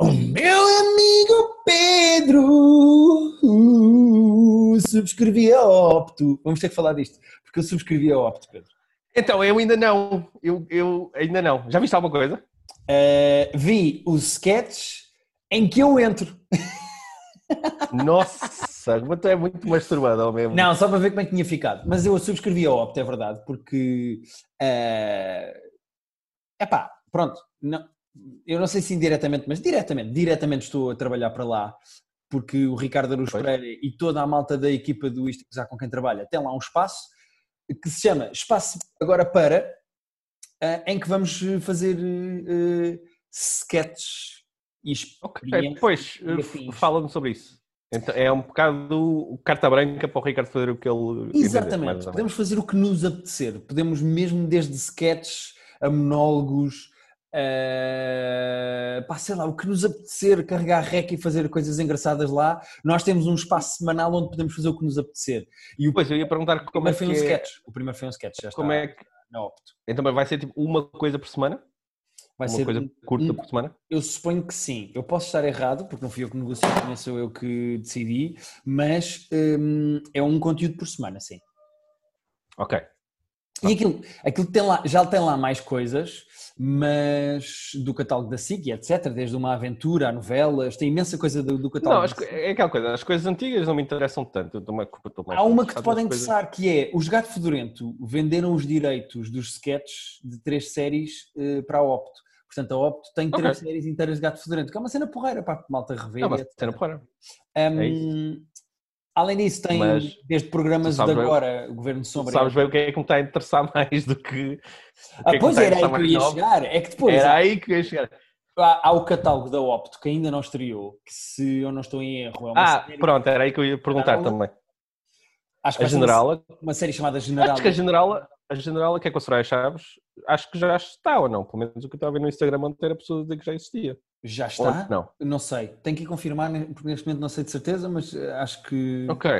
O meu amigo Pedro uh, subscrevi a Opto. Vamos ter que falar disto, porque eu subscrevi a Opto, Pedro. Então, eu ainda não. Eu, eu ainda não. Já viste alguma coisa? Uh, vi os sketches em que eu entro. Nossa, mas tu é muito masturbado ao mesmo. Não, só para ver como é que tinha ficado. Mas eu subscrevi a Opto, é verdade, porque. É uh, pá, pronto. Não, eu não sei se indiretamente, mas diretamente, diretamente estou a trabalhar para lá, porque o Ricardo Aruz Pereira e toda a malta da equipa do Isto com quem trabalha tem lá um espaço que se chama Espaço Agora Para, uh, em que vamos fazer uh, sketches e Ok, pois, fala-me sobre isso. Então, é um bocado carta branca para o Ricardo fazer o que ele. Exatamente, podemos fazer o que nos apetecer, podemos mesmo desde sketches a monólogos Uh, pá, sei lá, o que nos apetecer, carregar rec e fazer coisas engraçadas lá, nós temos um espaço semanal onde podemos fazer o que nos apetecer. E o, pois, eu ia perguntar como é que foi um é... sketch. O primeiro foi um sketch, já como está é que... na Opto. Então vai ser tipo uma coisa por semana? Vai uma ser coisa curta um... por semana? Eu suponho que sim. Eu posso estar errado, porque não fui eu que negociei, nem sou eu que decidi, mas um, é um conteúdo por semana, sim. Ok. E aquilo, aquilo tem lá, já tem lá mais coisas, mas do catálogo da SIC, etc., desde uma aventura a novelas, tem imensa coisa do, do catálogo. Não, as, é aquela coisa, as coisas antigas não me interessam tanto. Eu mais, Há uma que te pode interessar, coisas... que é os Gato Fedorento venderam os direitos dos sketches de três séries uh, para a Opto. Portanto, a Opto tem três okay. séries inteiras de Gato Fedorento, que é uma cena porreira para a malta rever. É uma cena porreira. Um, é Além disso, tem Mas, desde programas de agora, bem, o Governo de Sombra. Sabes bem o que é que me está a interessar mais do que. Ah, é pois era aí que eu ia chegar. É que depois. Era aí que eu ia chegar. Há, há, o catálogo da Opto que ainda não estreou, que se eu não estou em erro. É ah, série... pronto, era aí que eu ia perguntar também. Acho que a Generala. Uma, uma, série chamada Generala. Acho que a Generala, a Generala que é com a Soraya Chaves, acho que já está ou não. Pelo menos o que eu estava a ver no Instagram ontem era a pessoa dizer que já existia. Já está? Ou não. Não sei. Tenho que confirmar, porque neste momento não sei de certeza, mas eh, acho que. Ok.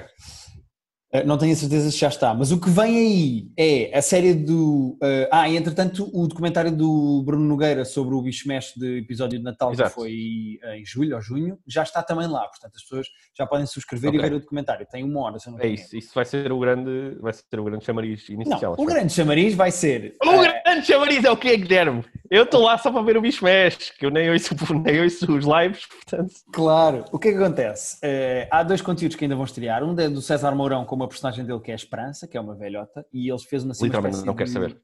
Eh, não tenho a certeza se já está, mas o que vem aí é a série do. Uh, ah, e entretanto, o documentário do Bruno Nogueira sobre o bicho mexe de episódio de Natal, Exato. que foi em julho ou junho, já está também lá. Portanto, as pessoas já podem subscrever okay. e ver o documentário. Tem uma hora, se não É isso, isso vai ser o grande, vai ser o grande chamariz inicial. Não, o grande chamariz vai ser. O uh... grande chamariz é o que, Guilherme? Eu estou lá só para ver o bicho mexe, que eu nem ouço, nem ouço os lives, portanto. Claro, o que é que acontece? Uh, há dois conteúdos que ainda vão estrear. Um é do César Mourão com uma personagem dele que é a Esperança, que é uma velhota, e eles fez uma Literalmente, não quero de... saber.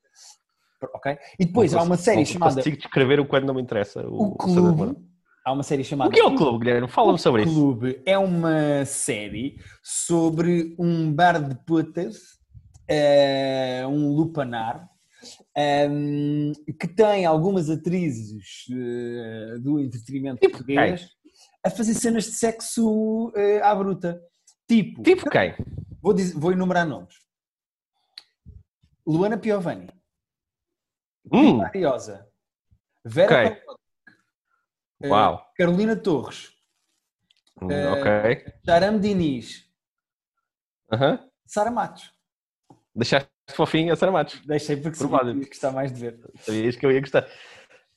Ok? E depois não há uma série não chamada. consigo descrever o quando não me interessa. O, o Clube. Há uma série chamada. O que é o Clube, Guilherme? Fala-me sobre isso. O Clube é uma série sobre um bar de putas, uh, um lupanar, um, que tem algumas atrizes uh, do entretenimento tipo português quem? a fazer cenas de sexo uh, à bruta. Tipo. Tipo quem? Vou, dizer, vou enumerar nomes. Luana Piovani. Hum. Ariosa. Vera okay. uh, Uau. Carolina Torres. Hum, ok. Charam Diniz. Uh -huh. Sara Matos. Deixaste fofinho a Sara Matos. Deixei porque sabia que gostar mais de ver. Sabias que eu ia gostar.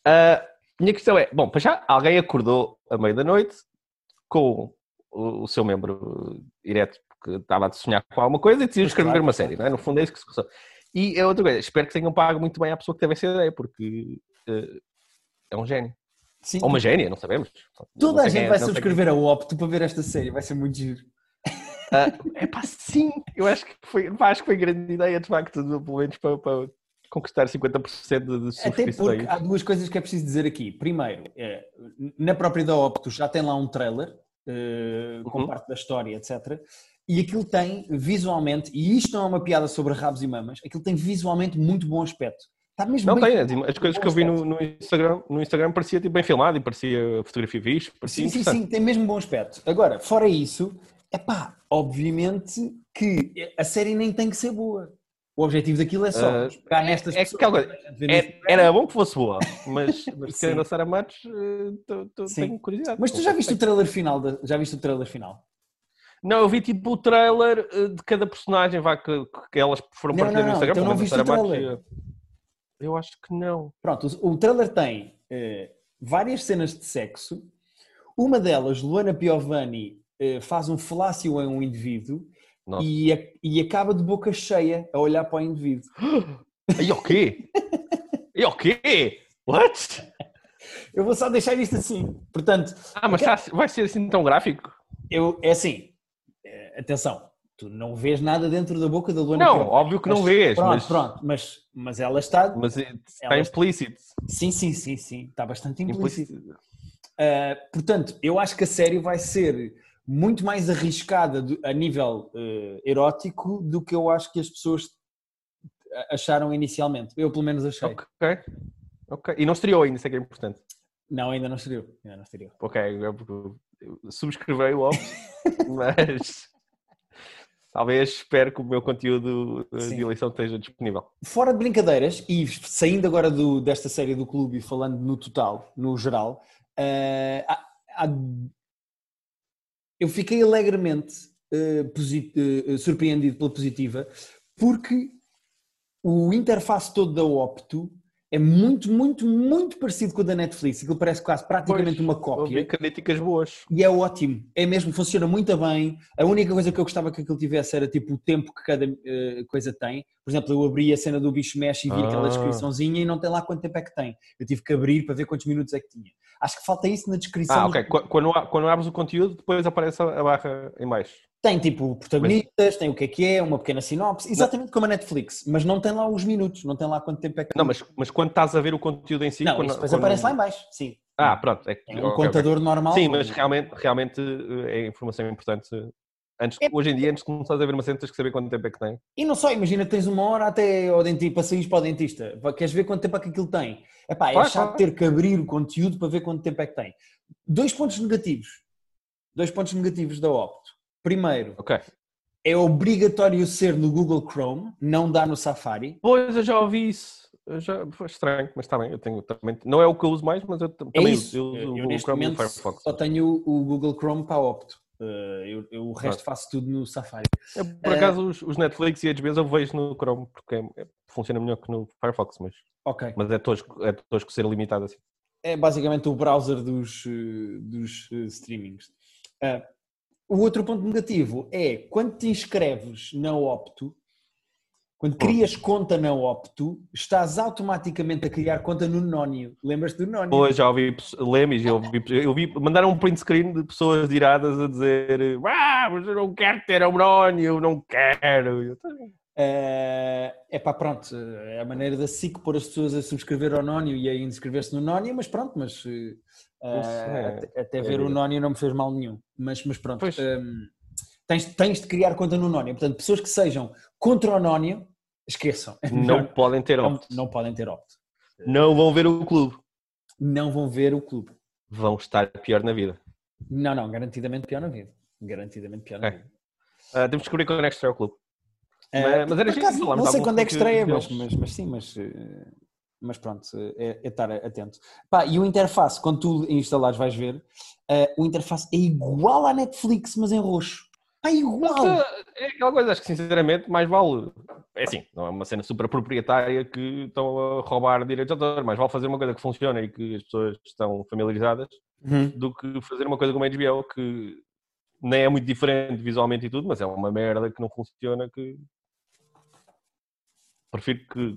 Uh, minha questão é, bom, para já alguém acordou à meia da noite com o, o, seu membro direto porque estava a sonhar com alguma coisa e decidiu escrever claro. uma série, não é? No fundo é isso que se passou. E é outra coisa, espero que tenham pago muito bem à pessoa que teve essa ideia, porque uh, é um gênio. Sim. Ou uma gênia, não sabemos. Toda não a gente é, vai subscrever a Opto para ver esta série, vai ser muito giro. Uh, é pá, sim, eu acho que foi, acho que foi grande ideia, de facto, pelo menos para, para conquistar 50% de subscrições. Até porque há duas coisas que é preciso dizer aqui. Primeiro, é, na própria da Optus já tem lá um trailer uh, com uhum. parte da história, etc. E aquilo tem visualmente, e isto não é uma piada sobre rabos e mamas, aquilo tem visualmente muito bom aspecto. Está mesmo não tem, as coisas que eu vi no, no, Instagram, no Instagram parecia tipo, bem filmado e parecia fotografia fixe, parecia Sim, sim, sim, tem mesmo bom aspecto. Agora, fora isso, é pá, obviamente que a série nem tem que ser boa. O objetivo daquilo é só uh, pegar nestas é, pessoas. É, é, era bom que fosse boa, mas, mas querendo a Sara Matos, uh, tenho curiosidade. Mas tu já viste o trailer final? De, já viste o trailer final? Não, eu vi tipo o trailer eh, de cada personagem vá, que, que elas foram não, partilhando no Instagram. Então não viste o trailer? Matos, eu acho que não. Pronto, o, o trailer tem uh, várias cenas de sexo Uma delas, Luana Piovani, eh, faz um falácio a um indivíduo e, a- e acaba de boca cheia a olhar para o indivíduo. E o quê? E o quê? What? Eu vou só deixar isto assim. Portanto, Ah, mas tá- vai ser assim tão gráfico? eu, é assim, eh, atenção, tu não vês nada dentro da boca da Luana Não, óbvio que não Mas- vês, Pronto, mas, pronto, mas, mas ela está. mas está Ela- implícito. Sim, sim, sim, sim. Está bastante implícito. implícito. Uh, portanto, eu acho que a série vai ser muito mais arriscada a nível uh, erótico do que eu acho que as pessoas acharam inicialmente. Eu, pelo menos, achei. Ok. Ok. E não estreou ainda, isso é que é importante. Não, ainda não estreou. Ainda não estreou. Ok, eu subscrevi o óbvio, mas talvez espero que o meu conteúdo uh, Sim. de eleição esteja disponível. Fora de brincadeiras, e saindo agora do- desta série do clube e falando no total, no geral, uh, há- há- eu fiquei alegremente uh, uh, surpreendido pela positiva, porque o interface todo da Opto é muito, muito, muito parecido com o da Netflix. Aquilo parece quase praticamente Pois, uma Ouvi cópia. críticas boas. E é ótimo, é mesmo, funciona muito bem. A única coisa que eu gostava que aquilo tivesse era tipo o tempo que cada eh, coisa tem. Por exemplo, eu abri a cena do bicho mexe e vi aquela Ah. descriçãozinha e não tem lá quanto tempo é que tem. Eu tive que abrir para ver quantos minutos é que tinha. Acho que falta isso na descrição. Ah, do- ok. Qu- Quando, quando abres o conteúdo, depois aparece a barra em baixo. Tem tipo protagonistas, tem o que é que é, uma pequena sinopse, exatamente como a Netflix, mas não tem lá os minutos, não tem lá quanto tempo é que Não, mas, mas quando estás a ver o conteúdo em si... Não, quando, depois quando- aparece lá em baixo, sim. Ah, pronto. É, que- É um ok, ok. contador normal. Sim, mas realmente, realmente eh, é informação importante. Antes, É- Hoje em dia, antes de começares a ver uma cena, tens que saber quanto tempo é que tem. E não só, imagina que tens uma hora até ao dentista, para sair para o dentista. Queres ver quanto tempo é que aquilo tem? Epá, é Claro, chato claro. ter que abrir o conteúdo para ver quanto tempo é que tem. Dois pontos negativos. Dois pontos negativos da Opto. Primeiro, é obrigatório ser no Google Chrome, não dá no Safari. Pois, eu já ouvi isso. Eu já, foi estranho, mas está bem. Eu tenho também. Não é o que eu uso mais, mas eu É também isso. uso. Eu uso Eu, o Google Chrome e o Firefox. só tenho o Google Chrome para a Opto. Uh, eu, eu o resto faço tudo no Safari. Eu, por acaso, os, os Netflix e HBs eu vejo no Chrome, porque é- é- funciona melhor que no Firefox, mas, Ok. mas é, tosco, é tosco ser limitado assim. é basicamente o browser dos, eh, dos eh, streamings. O outro ponto negativo é quando te inscreves na Opto, quando crias conta na Opto, estás automaticamente a criar conta no Nónio. Lembras-te do Nónio? Hoje já ouvi lemes, eu ouvi, eu vi, mandaram um print screen de pessoas iradas a dizer ah, mas eu não quero ter Amrónio, eu não quero. É pá, pronto, é a maneira da SIC pôr as pessoas a subscrever ao Nónio e a inscrever-se no Nónio, mas pronto, mas eh, é- até, até é ver o vida. Nónio não me fez mal nenhum. Mas, mas pronto, Pois. hum, tens, tens de criar conta no Nónio. Portanto, pessoas que sejam contra o Nónio, esqueçam. Não podem ter não, opto. não podem ter opto. Não vão ver o clube. Não vão ver o clube. Vão estar pior na vida. Não, não, garantidamente pior na vida. Garantidamente pior na É. vida. Ah, temos que descobrir quando é que estreia o clube. Eh, Mas- mas era acaso, não sei quando é que estreia, mas, mas, mas sim, mas, eh, mas pronto, é, é estar atento. Pá, e o interface, quando tu instalares, vais ver, eh, o interface é igual à Netflix, mas em roxo. É igual! É aquela coisa, acho que sinceramente mais vale. É assim, não é uma cena super proprietária que estão a roubar direitos de autor, mais vale fazer uma coisa que funciona e que as pessoas estão familiarizadas Uhum. do que fazer uma coisa como a HBO que nem é muito diferente visualmente e tudo, mas é uma merda que não funciona que prefiro que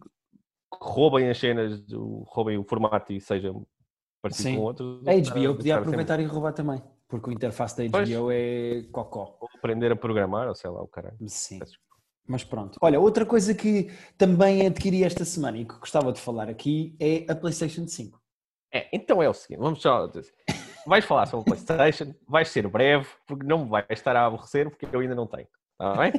roubem as cenas, roubem o formato e sejam parecidos com outros. A HBO podia aproveitar e roubar também, porque o interface da Pois. HBO é cocó. ou aprender a programar, ou sei lá, o caralho. Sim. Mas pronto. Olha, outra coisa que também adquiri esta semana e que gostava de falar aqui é a PlayStation 5. É, então é o seguinte, vamos só. Vais falar sobre o Playstation, vais ser breve, porque não me vais estar a aborrecer, porque eu ainda não tenho. Está bem?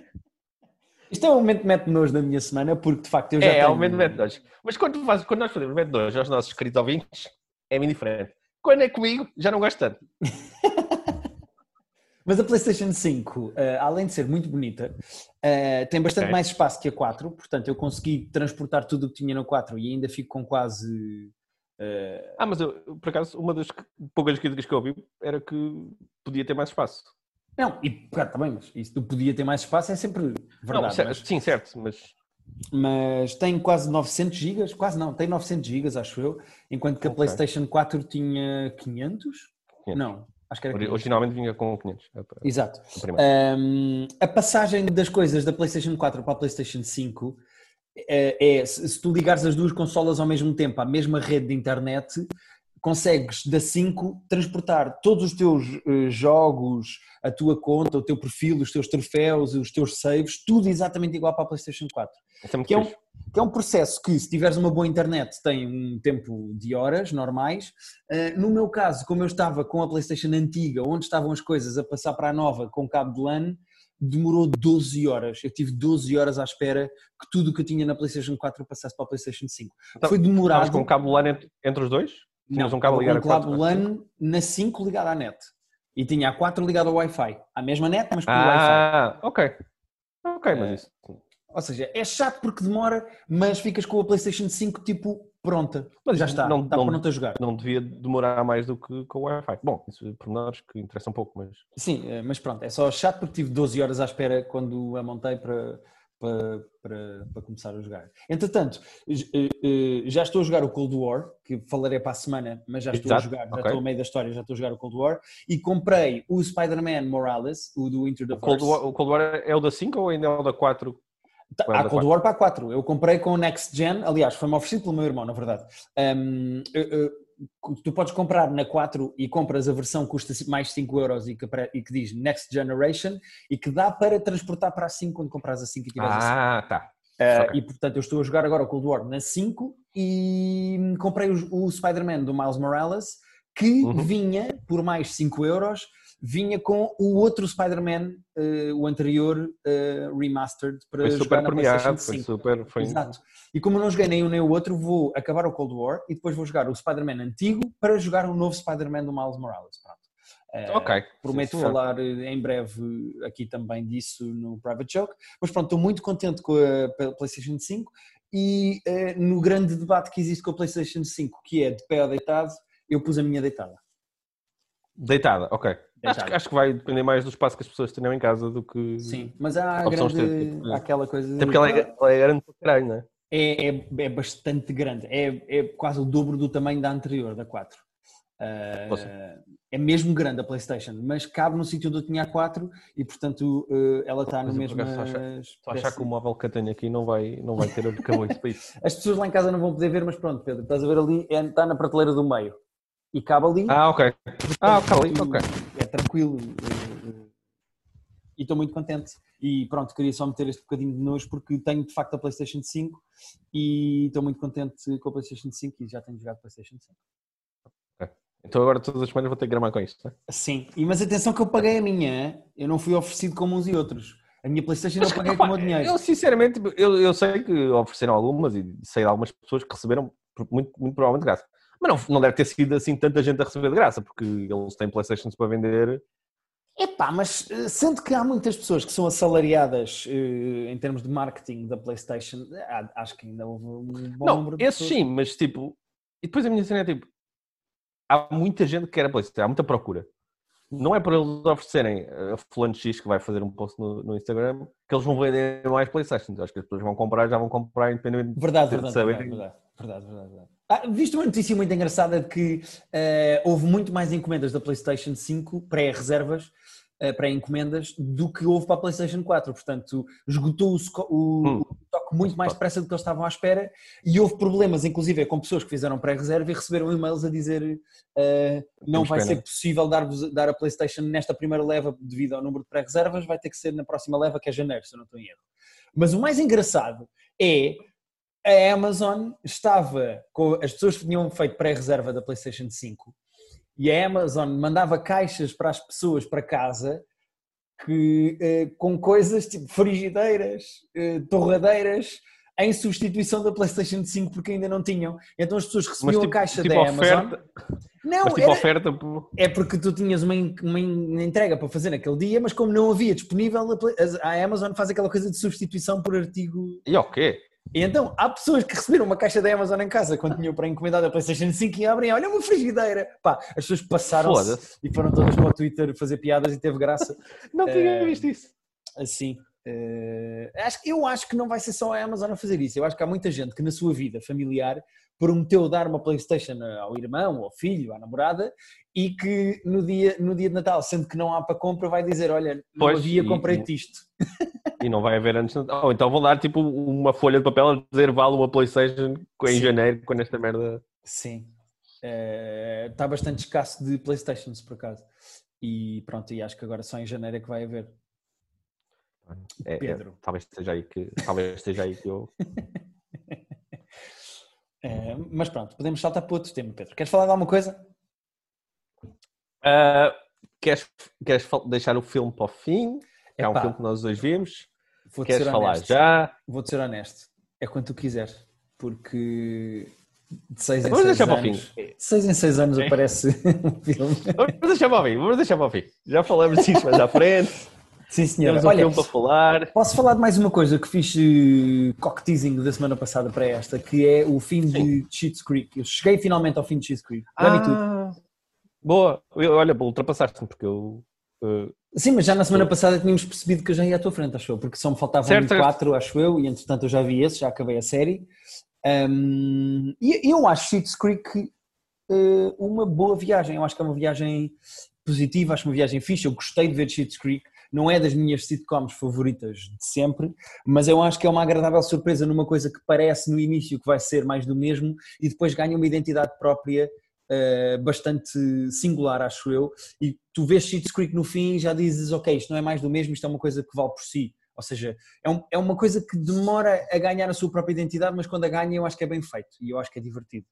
Isto é um momento que mete nojo na minha semana, porque de facto eu já É, tenho... é o momento de mete dois. Mas quando, fazes, quando nós fazemos mete dois aos nossos queridos ouvintes, é bem diferente. Quando é comigo, já não gosto tanto. Mas a PlayStation 5, eh, além de ser muito bonita, eh, tem bastante Ok. mais espaço que a 4, portanto eu consegui transportar tudo o que tinha na 4 e ainda fico com quase... eh, Ah, mas eu, por acaso, uma das poucas críticas que eu ouvi era que podia ter mais espaço. Não, e claro, bem, mas isso do podia ter mais espaço é sempre Não, verdade. cer- mas, Sim, certo, mas mas tem quase 900 gigas, quase não, tem 900 gigas, acho eu, enquanto que a. PlayStation 4 tinha 500? 500. Não, Acho que era 500. Originalmente vinha com 500. é para- Exato. a. Um, a passagem das coisas da PlayStation 4 para a PlayStation 5 é, é, se se tu ligares as duas consolas ao mesmo tempo à mesma rede de internet, consegues da 5 transportar todos os teus eh, jogos, a tua conta, o teu perfil, os teus troféus, os teus saves, tudo exatamente igual para a PlayStation 4. Isso é Que é, um, que é um processo que, se tiveres uma boa internet, tem um tempo de horas normais. Uh, no meu caso, como eu estava com a PlayStation antiga, onde estavam as coisas a passar para a nova com cabo de LAN, demorou 12 horas. Eu tive 12 horas à espera que tudo o que eu tinha na PlayStation 4 passasse para a PlayStation 5. Então, Foi demorado. com um cabo LAN entre, entre os dois? Tinhas Não, um cabo ligado com a um cabo 4? LAN na 5 ligado à net. E tinha a 4 ligado ao Wi-Fi. À mesma net, mas por Wi-Fi. Ah, ok. Ok, É. mas isso. Ou seja, é chato porque demora, mas ficas com a PlayStation 5 tipo pronta. Mas já está, não- está não- pronto a jogar. Não devia demorar mais do que com o Wi-Fi. Bom, isso é pormenores que interessam um pouco, mas. Sim, eh, mas pronto, é só chato porque tive 12 horas à espera quando a montei para, para, para, para começar a jogar. Entretanto, eh, eh, já estou a jogar o Cold War, que falarei para a semana, mas já estou Exato, a jogar, já ok. estou a meio da história, já estou a jogar o Cold War, e comprei o Spider-Man Morales, o do Into the Cold. War, o Cold War é o da 5 ou ainda é o da 4? Tá, é Há da Cold War para a 4. Eu comprei com o Next Gen, aliás, foi-me oferecido pelo meu irmão, na verdade. Um, eu- eu- tu podes comprar na 4 e compras a versão que custa mais 5 euros e que, e que diz Next Generation e que dá para transportar para a 5 quando compras a 5 e tiveres a 5. Ah, tá. Uh, ok. E portanto eu estou a jogar agora o Cold War na 5 e comprei o, o Spider-Man do Miles Morales que Uhum. vinha por mais 5 euros, vinha com o outro Spider-Man, uh, o anterior uh, remastered para Foi jogar super na PlayStation premiado, foi 5. super. Foi... Exato. E como eu não joguei nem um nem o outro, vou acabar o Cold War e depois vou jogar o Spider-Man antigo para jogar o novo Spider-Man do Miles Morales. Pronto. Uh, Ok. Prometo Sim, falar em breve aqui também disso no Private Joke. Mas pronto, estou muito contente com a PlayStation 5 e no grande debate que existe com a PlayStation 5, que é de pé ou deitado, eu pus a minha deitada. Deitada, ok. Acho, Deitada. que- acho que vai depender mais do espaço que as pessoas tenham em casa do que. Sim, mas há a grande, estética. há aquela coisa. Até porque ela é, ela é grande para caralho, não é? é, é, é bastante grande, é, é quase o dobro do tamanho da anterior, da 4. Uh, Poxa. é mesmo grande a PlayStation, mas cabe no sítio onde eu tinha a 4 e portanto uh, ela está no mesmo. estou a Estou a achar que o móvel que eu tenho aqui não vai, não vai ter arcabouço para isso. As pessoas lá em casa não vão poder ver, mas pronto, Pedro, estás a ver ali, é- está na prateleira do meio e cabe ali. Ah, ok. Ah, ok, ali, ok. É tranquilo. eh, eh, E estou muito contente. E pronto, queria só meter este bocadinho de nojo porque tenho de facto a PlayStation 5 e estou muito contente com a PlayStation 5 e já tenho jogado PlayStation 5. Então agora todas as semanas vou ter que gramar com isto. Não é? Sim, e mas atenção que eu paguei a minha, eu não fui oferecido como uns e outros. A minha PlayStation eu paguei com o meu dinheiro. Eu sinceramente, eu, eu sei que ofereceram algumas e sei de algumas pessoas que receberam muito, muito provavelmente graça. Mas não, não deve ter sido assim tanta gente a receber de graça, porque eles têm Playstations para vender. Epá, mas eh, sendo que há muitas pessoas que são assalariadas eh, em termos de marketing da PlayStation, acho que ainda houve um bom não, número de esses pessoas. sim, mas tipo. E depois a minha cena é tipo. Há muita gente que quer a Playstation, há muita procura. Não é por eles oferecerem a fulano X que vai fazer um post no, no Instagram que eles vão vender mais Playstations. Acho que as pessoas vão comprar, já vão comprar independente Verdade, de verdade, saber. verdade, verdade, verdade, verdade, verdade. Ah, viste uma notícia muito engraçada de que eh, houve muito mais encomendas da PlayStation 5 pré-reservas, eh, pré-encomendas, do que houve para a PlayStation 4. Portanto, esgotou o, o, Hum. o estoque muito mais depressa do que eles estavam à espera e houve problemas, inclusive, com pessoas que fizeram pré-reserva e receberam e-mails a dizer eh, não Temos vai pena. ser possível dar-vos dar a PlayStation nesta primeira leva devido ao número de pré-reservas, vai ter que ser na próxima leva, que é janeiro, se eu não estou em erro. Mas o mais engraçado é a Amazon estava com as pessoas tinham feito pré-reserva da PlayStation 5 e a Amazon mandava caixas para as pessoas para casa que, eh, com coisas tipo frigideiras, eh, torradeiras em substituição da PlayStation 5 porque ainda não tinham. Então as pessoas recebiam tipo, a caixa tipo da oferta, Amazon. Não, mas tipo era- oferta. é porque tu tinhas uma, uma en- entrega para fazer naquele dia, mas como não havia disponível, a Amazon faz aquela coisa de substituição por artigo E o quê? E então, há pessoas que receberam uma caixa da Amazon em casa quando tinham para encomendar a PlayStation 5 e abrem, olha uma frigideira. Pá, as pessoas passaram-se e foram todas para o Twitter fazer piadas e teve graça. Não tinha Eh, visto isso. Assim. Uh, acho, eu acho que não vai ser só a Amazon a fazer isso. Eu acho que há muita gente que na sua vida familiar prometeu dar uma Playstation ao irmão, ao filho, à namorada e que no dia, no dia de Natal, sendo que não há para compra, vai dizer, olha, não pois, havia, comprei-te isto. E não vai haver antes. Ou então vão dar tipo uma folha de papel a dizer vale uma Playstation em Sim. janeiro, quando esta merda... Sim. Uh, está bastante escasso de Playstations, por acaso. E pronto, e acho que agora só em janeiro é que vai haver. É, é Pedro. É, talvez esteja aí que, talvez esteja aí que eu. é, mas pronto, podemos saltar para outro tema, Pedro. Queres falar de alguma coisa? Uh, queres, queres deixar o filme para o fim? É um filme que nós dois vimos. Queres falar honesto. já? Vou-te ser honesto. É quando tu quiseres. Porque de 6 em 6 anos. De 6 em 6 anos aparece um filme. Vamos deixar para o fim, vamos deixar para o fim. Já falamos disso mais à frente. Sim, senhor. Temos um Olha, para falar. Posso falar de mais uma coisa que fiz uh, cock teasing da semana passada para esta, que é o fim Sim. de Cheats Creek. Eu cheguei finalmente ao fim de Cheats Creek. Ah, boa. Olha, ultrapassaste-me, porque eu. Uh, Sim, mas já na semana passada tínhamos percebido que eu já ia à tua frente, acho eu, porque só me faltavam certo, quatro, certo. acho eu, e entretanto eu já vi esse, já acabei a série. Um, e eu acho Cheats Creek uh, uma boa viagem, eu acho que é uma viagem positiva, acho uma viagem fixe, eu gostei de ver Cheats Creek, não é das minhas sitcoms favoritas de sempre, mas eu acho que é uma agradável surpresa numa coisa que parece no início que vai ser mais do mesmo e depois ganha uma identidade própria uh, bastante singular, acho eu, e tu vês Cheats Creek no fim e já dizes, ok, isto não é mais do mesmo, isto é uma coisa que vale por si. Ou seja, é, um, é uma coisa que demora a ganhar a sua própria identidade, mas quando a ganha eu acho que é bem feito e eu acho que é divertido.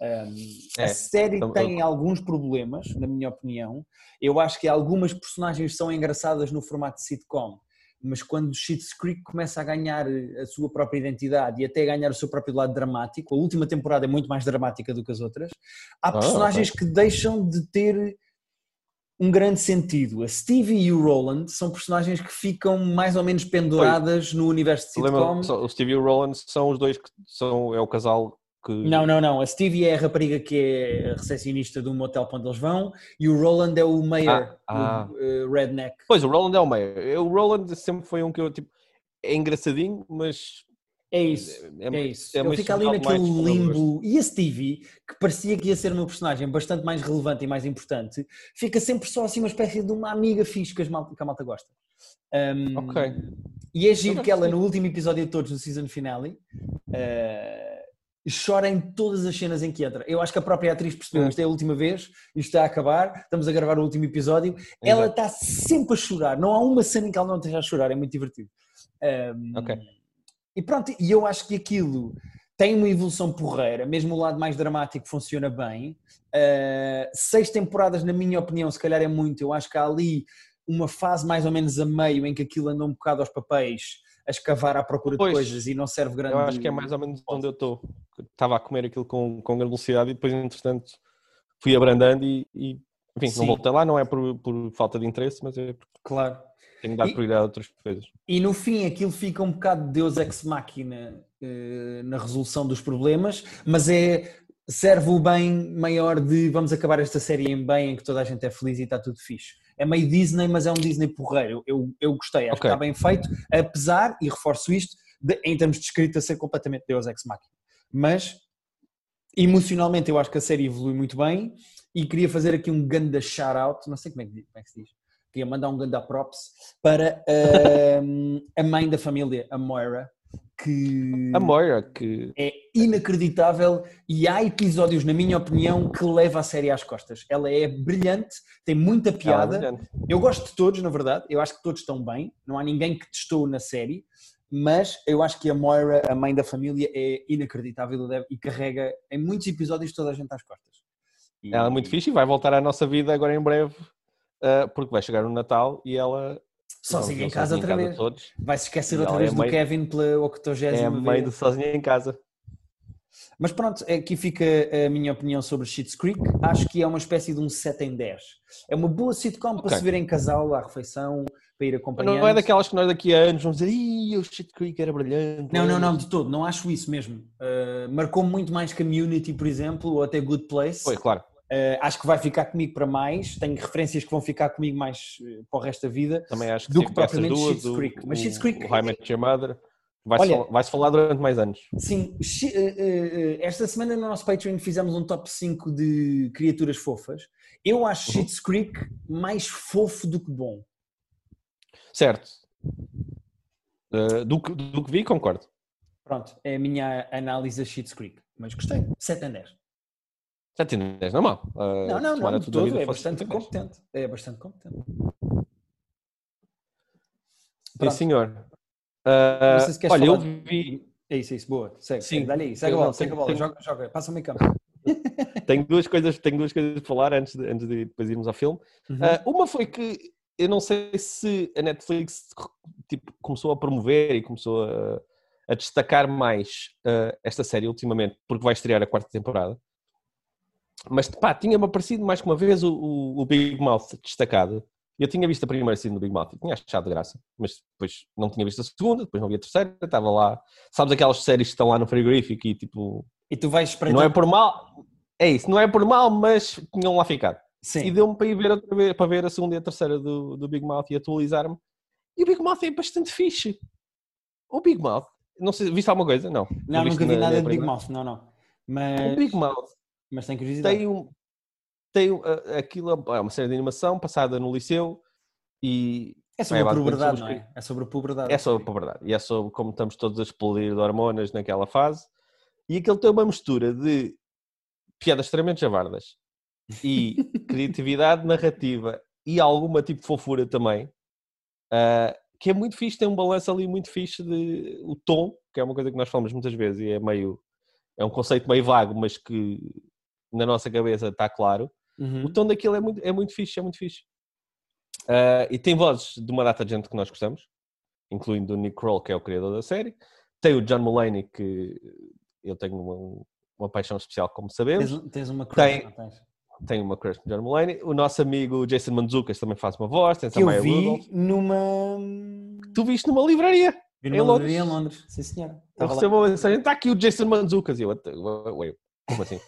Um, é, a série então, tem eu... alguns problemas, na minha opinião. Eu acho que algumas personagens são engraçadas no formato de sitcom, mas quando o Schitt's Creek começa a ganhar a sua própria identidade e até ganhar o seu próprio lado dramático, a última temporada é muito mais dramática do que as outras, há ah, personagens que deixam de ter um grande sentido. A Stevie e o Roland são personagens que ficam mais ou menos penduradas no universo de sitcom. O Stevie e o Roland são os dois que são, é o casal que... Não, não, não. A Stevie é a rapariga que é recepcionista do motel para onde eles vão e o Roland é o mayor, ah, ah. o uh, redneck. Pois, o Roland é o mayor. O Roland sempre foi um que eu, tipo, é engraçadinho, mas é isso, é, é, é isso. É Ele fica ali naquele limbo. E a Stevie, que parecia que ia ser uma personagem bastante mais relevante e mais importante, fica sempre só assim uma espécie de uma amiga fixe que, a malta, que a malta gosta. Um, ok. E é giro que ela, no último episódio de todos, no season finale, uh, chora em todas as cenas em que entra. Eu acho que a própria atriz percebeu, isto é a última vez, isto está a acabar, estamos a gravar o último episódio. Exato. Ela está sempre a chorar, não há uma cena em que ela não esteja a chorar, é muito divertido. Um, ok. E pronto, e eu acho que aquilo tem uma evolução porreira, mesmo o lado mais dramático funciona bem. Uh, seis temporadas, na minha opinião, se calhar é muito. Eu acho que há ali uma fase mais ou menos a meio em que aquilo anda um bocado aos papéis, a escavar à procura pois, de coisas e não serve grande. Eu acho que é mais ou menos onde eu estou. Estava a comer aquilo com, com grande velocidade e depois, entretanto, fui abrandando e, e enfim, Sim. não voltei lá, não é por, por falta de interesse, mas é porque. Claro. Tenho dado prioridade a outras coisas. E no fim aquilo fica um bocado de Deus ex machina eh, na resolução dos problemas, mas é serve o bem maior de vamos acabar esta série em bem, em que toda a gente é feliz e está tudo fixe. É meio Disney, mas é um Disney porreiro. Eu, eu gostei, acho okay. que está bem feito, apesar, e reforço isto, de, em termos de escrita ser completamente Deus ex machina. Mas emocionalmente eu acho que a série evolui muito bem e queria fazer aqui um ganda shout-out, não sei como é, que, como é que se diz, queria mandar um grande props para uh, a mãe da família, a Moira, que, a Moira, que é inacreditável e há episódios, na minha opinião, que leva a série às costas. Ela é brilhante, tem muita é piada. É eu gosto de todos, na verdade, eu acho que todos estão bem, não há ninguém que testou na série, mas eu acho que a Moira, a mãe da família, é inacreditável e carrega em muitos episódios toda a gente às costas. E... Ela é muito fixe e vai voltar à nossa vida agora em breve uh, porque vai chegar o Natal e ela. Sozinha em casa outra vez. Vai se esquecer outra vez é do mãe, Kevin pela 80 É a mãe do sozinha em casa. Mas pronto, aqui fica a minha opinião sobre Schitt's Creek. Acho que é uma espécie de um 7 em 10. É uma boa sitcom okay. para se ver em casal, à refeição, para ir acompanhando. Não é daquelas que nós daqui a anos vamos dizer Ih, o Schitt's Creek era brilhante. Não, não, não, de todo. Não acho isso mesmo. Uh, marcou muito mais Community, por exemplo, ou até Good Place. Foi, claro. Uh, acho que vai ficar comigo para mais. Tenho referências que vão ficar comigo mais uh, para o resto da vida. Também acho que do que propriamente duas, Schitt's Creek. O, Mas Schitt's Creek. O High Met Your Mother. Vai-se falar, vai-se falar durante mais anos. Sim, uh, esta semana no nosso Patreon fizemos um top 5 de criaturas fofas. Eu acho Uhum. Schitt's Creek mais fofo do que bom. Certo. Uh, do, que, do que vi, concordo. Pronto, é a minha análise a Schitt's Creek. Mas gostei. 7 em 10. Já tinha 10, não é mal. Uh, Não, não, não, de tudo todo. É bastante 10. competente. É bastante competente. Sim, senhor. Não Uh, sei se olha, eu vi. É isso, é isso. Boa. Segue, Sim. segue. Aí. Segue a bola, não segue a bola. tenho- Joga, joga. Passa-me em campo. Tenho duas coisas, tenho duas coisas para falar antes de, antes de depois irmos ao filme. Uhum. Uh, uma foi que eu não sei se a Netflix tipo, começou a promover e começou a, a destacar mais uh, esta série ultimamente, porque vai estrear a quarta temporada. Mas pá, tinha-me aparecido mais que uma vez o, o- o Big Mouth destacado. Eu tinha visto a primeira cena do Big Mouth e tinha achado graça, mas depois não tinha visto a segunda, depois não vi a terceira, estava lá. Sabes aquelas séries que estão lá no frigorífico e tipo. E tu vais Não é por mal, é isso, não é por mal, mas tinham lá ficado. E Sim. deu-me para ir ver outra vez, para ver a segunda e a terceira do, do Big Mouth e atualizar-me. E o Big Mouth é bastante fixe. O Big Mouth, não sei, viste alguma coisa? Não. Não, viste nunca vi na- nada na de Big? Mouth. Não, não. O Mas, Big Mouth mas tenho curiosidade. tem um. Tem um, aquilo, é uma série de animação passada no liceu e É sobre É, a puberdade, não é? É sobre a puberdade. é sobre a verdade. E é sobre como estamos todos a explodir de hormonas naquela fase. E aquilo tem uma mistura de piadas extremamente javardas e criatividade narrativa e alguma tipo de fofura também, ah, que é muito fixe, tem um balanço ali muito fixe de o tom, que é uma coisa que nós falamos muitas vezes e é meio é um conceito meio vago, mas que na nossa cabeça está claro. Uhum. O tom daquilo é muito, é muito fixe, é muito fixe. Ah, e tem vozes de uma data de gente que nós gostamos, incluindo o Nick Kroll, que é o criador da série. Tem o John Mulaney, que eu tenho uma, uma paixão especial, como sabemos. Tens, tens uma Tem- crush, não tens? Tenho uma crush no John Mulaney. O nosso amigo Jason Mantzoukas também faz uma voz. Tem Que eu vi Rudolph. numa... Tu viste numa livraria. Vi em numa Londres. livraria em Londres. Sim, senhora. Eu recebo uma mensagem, está aqui o Jason Mantzoukas. E eu, "What the- wait, como assim?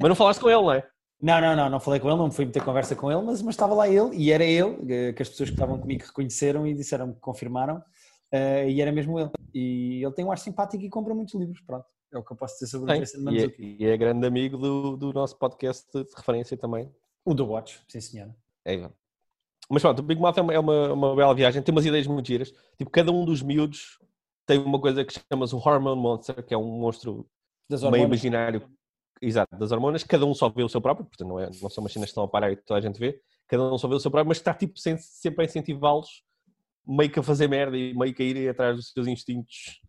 Mas não falaste com ele, não é? Não, não, não, não falei com ele, não fui meter conversa com ele, mas, mas estava lá ele e era ele, eh, que as pessoas que estavam comigo reconheceram e disseram que confirmaram, eh, e era mesmo ele. E ele tem um ar simpático e compra muitos livros, pronto. É o que eu posso dizer sobre o. Jason E é, e é grande amigo do, do nosso podcast de referência também. O The Watch, sim senhora. É. Mas pronto, o Big Mouth é uma, é uma, uma bela viagem, tem umas ideias muito giras. Tipo, cada um dos miúdos tem uma coisa que chama-se um Hormone Monster, que é um monstro meio imaginário exato, das hormonas. Cada um só vê o seu próprio, portanto, não, é, não são machinas que estão a parar e toda a gente vê. Cada um só vê o seu próprio, mas está tipo sem- sempre a incentivá-los meio que a fazer merda e meio que a irem atrás dos seus instintos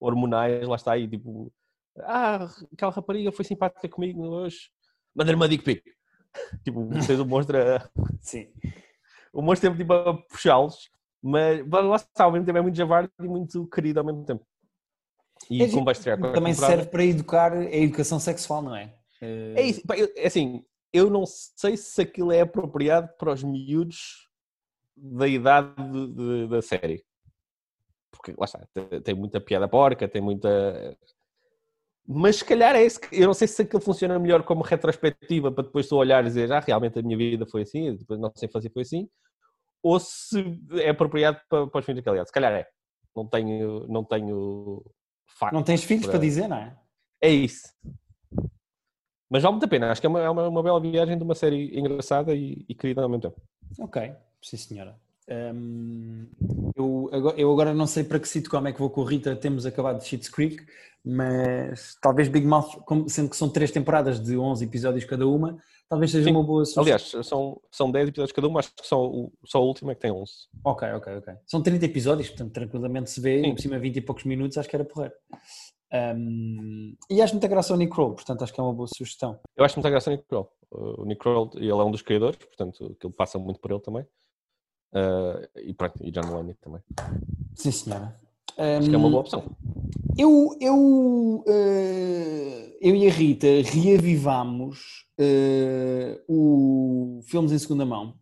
hormonais. Lá está aí, tipo, ah, aquela rapariga foi simpática comigo hoje, manda-lhe uma dick pic. tipo, tens o monstro a, Sim. o monstro sempre tipo a puxá-los, mas lá está, ao mesmo tempo é muito javardo e muito querido ao mesmo tempo. E É Também serve para educar a educação sexual, não é? Eh, É isso, é assim, eu não sei se aquilo é apropriado para os miúdos da idade de- de- da série. Porque lá está, tem- muita piada porca, tem muita. Mas se calhar é esse. Eu não sei se aquilo funciona melhor como retrospectiva para depois tu olhar e dizer, ah, realmente a minha vida foi assim, depois a nossa infância foi assim, ou se é apropriado para, para os filhos daquela idade. Se calhar é. Não tenho, não tenho facto. Não tens filhos para- para dizer, não é? É isso. Mas vale muito a pena. Acho que é uma, é uma, uma bela viagem de uma série engraçada e, e querida ao mesmo tempo. Ok, sim senhora. Hum, eu, agora, eu agora não sei para que sitcom é que vou com a Rita, temos acabado de Schitt's Creek, mas talvez Big Mouth, como- sendo que são três temporadas de 11 episódios cada uma, talvez seja Sim. uma boa sugestão. Aliás, são, são 10 episódios cada um, acho que só, o- só o último é que tem 11. Ok, ok, ok. São 30 episódios, portanto tranquilamente se vê, Sim. por cima 20 e poucos minutos, acho que era porreiro. Hum, e acho muita graça ao Nick Kroll, portanto acho que é uma boa sugestão. Eu acho muita graça o Nick Kroll. O Nick Kroll, ele é um dos criadores, portanto, aquilo passa muito por ele também. Uh, e pronto, e John Mulaney também. Sim senhora. Acho que é uma boa opção. Eu, eu, eh, eu e a Rita reavivámos eh, o Filmes em Segunda Mão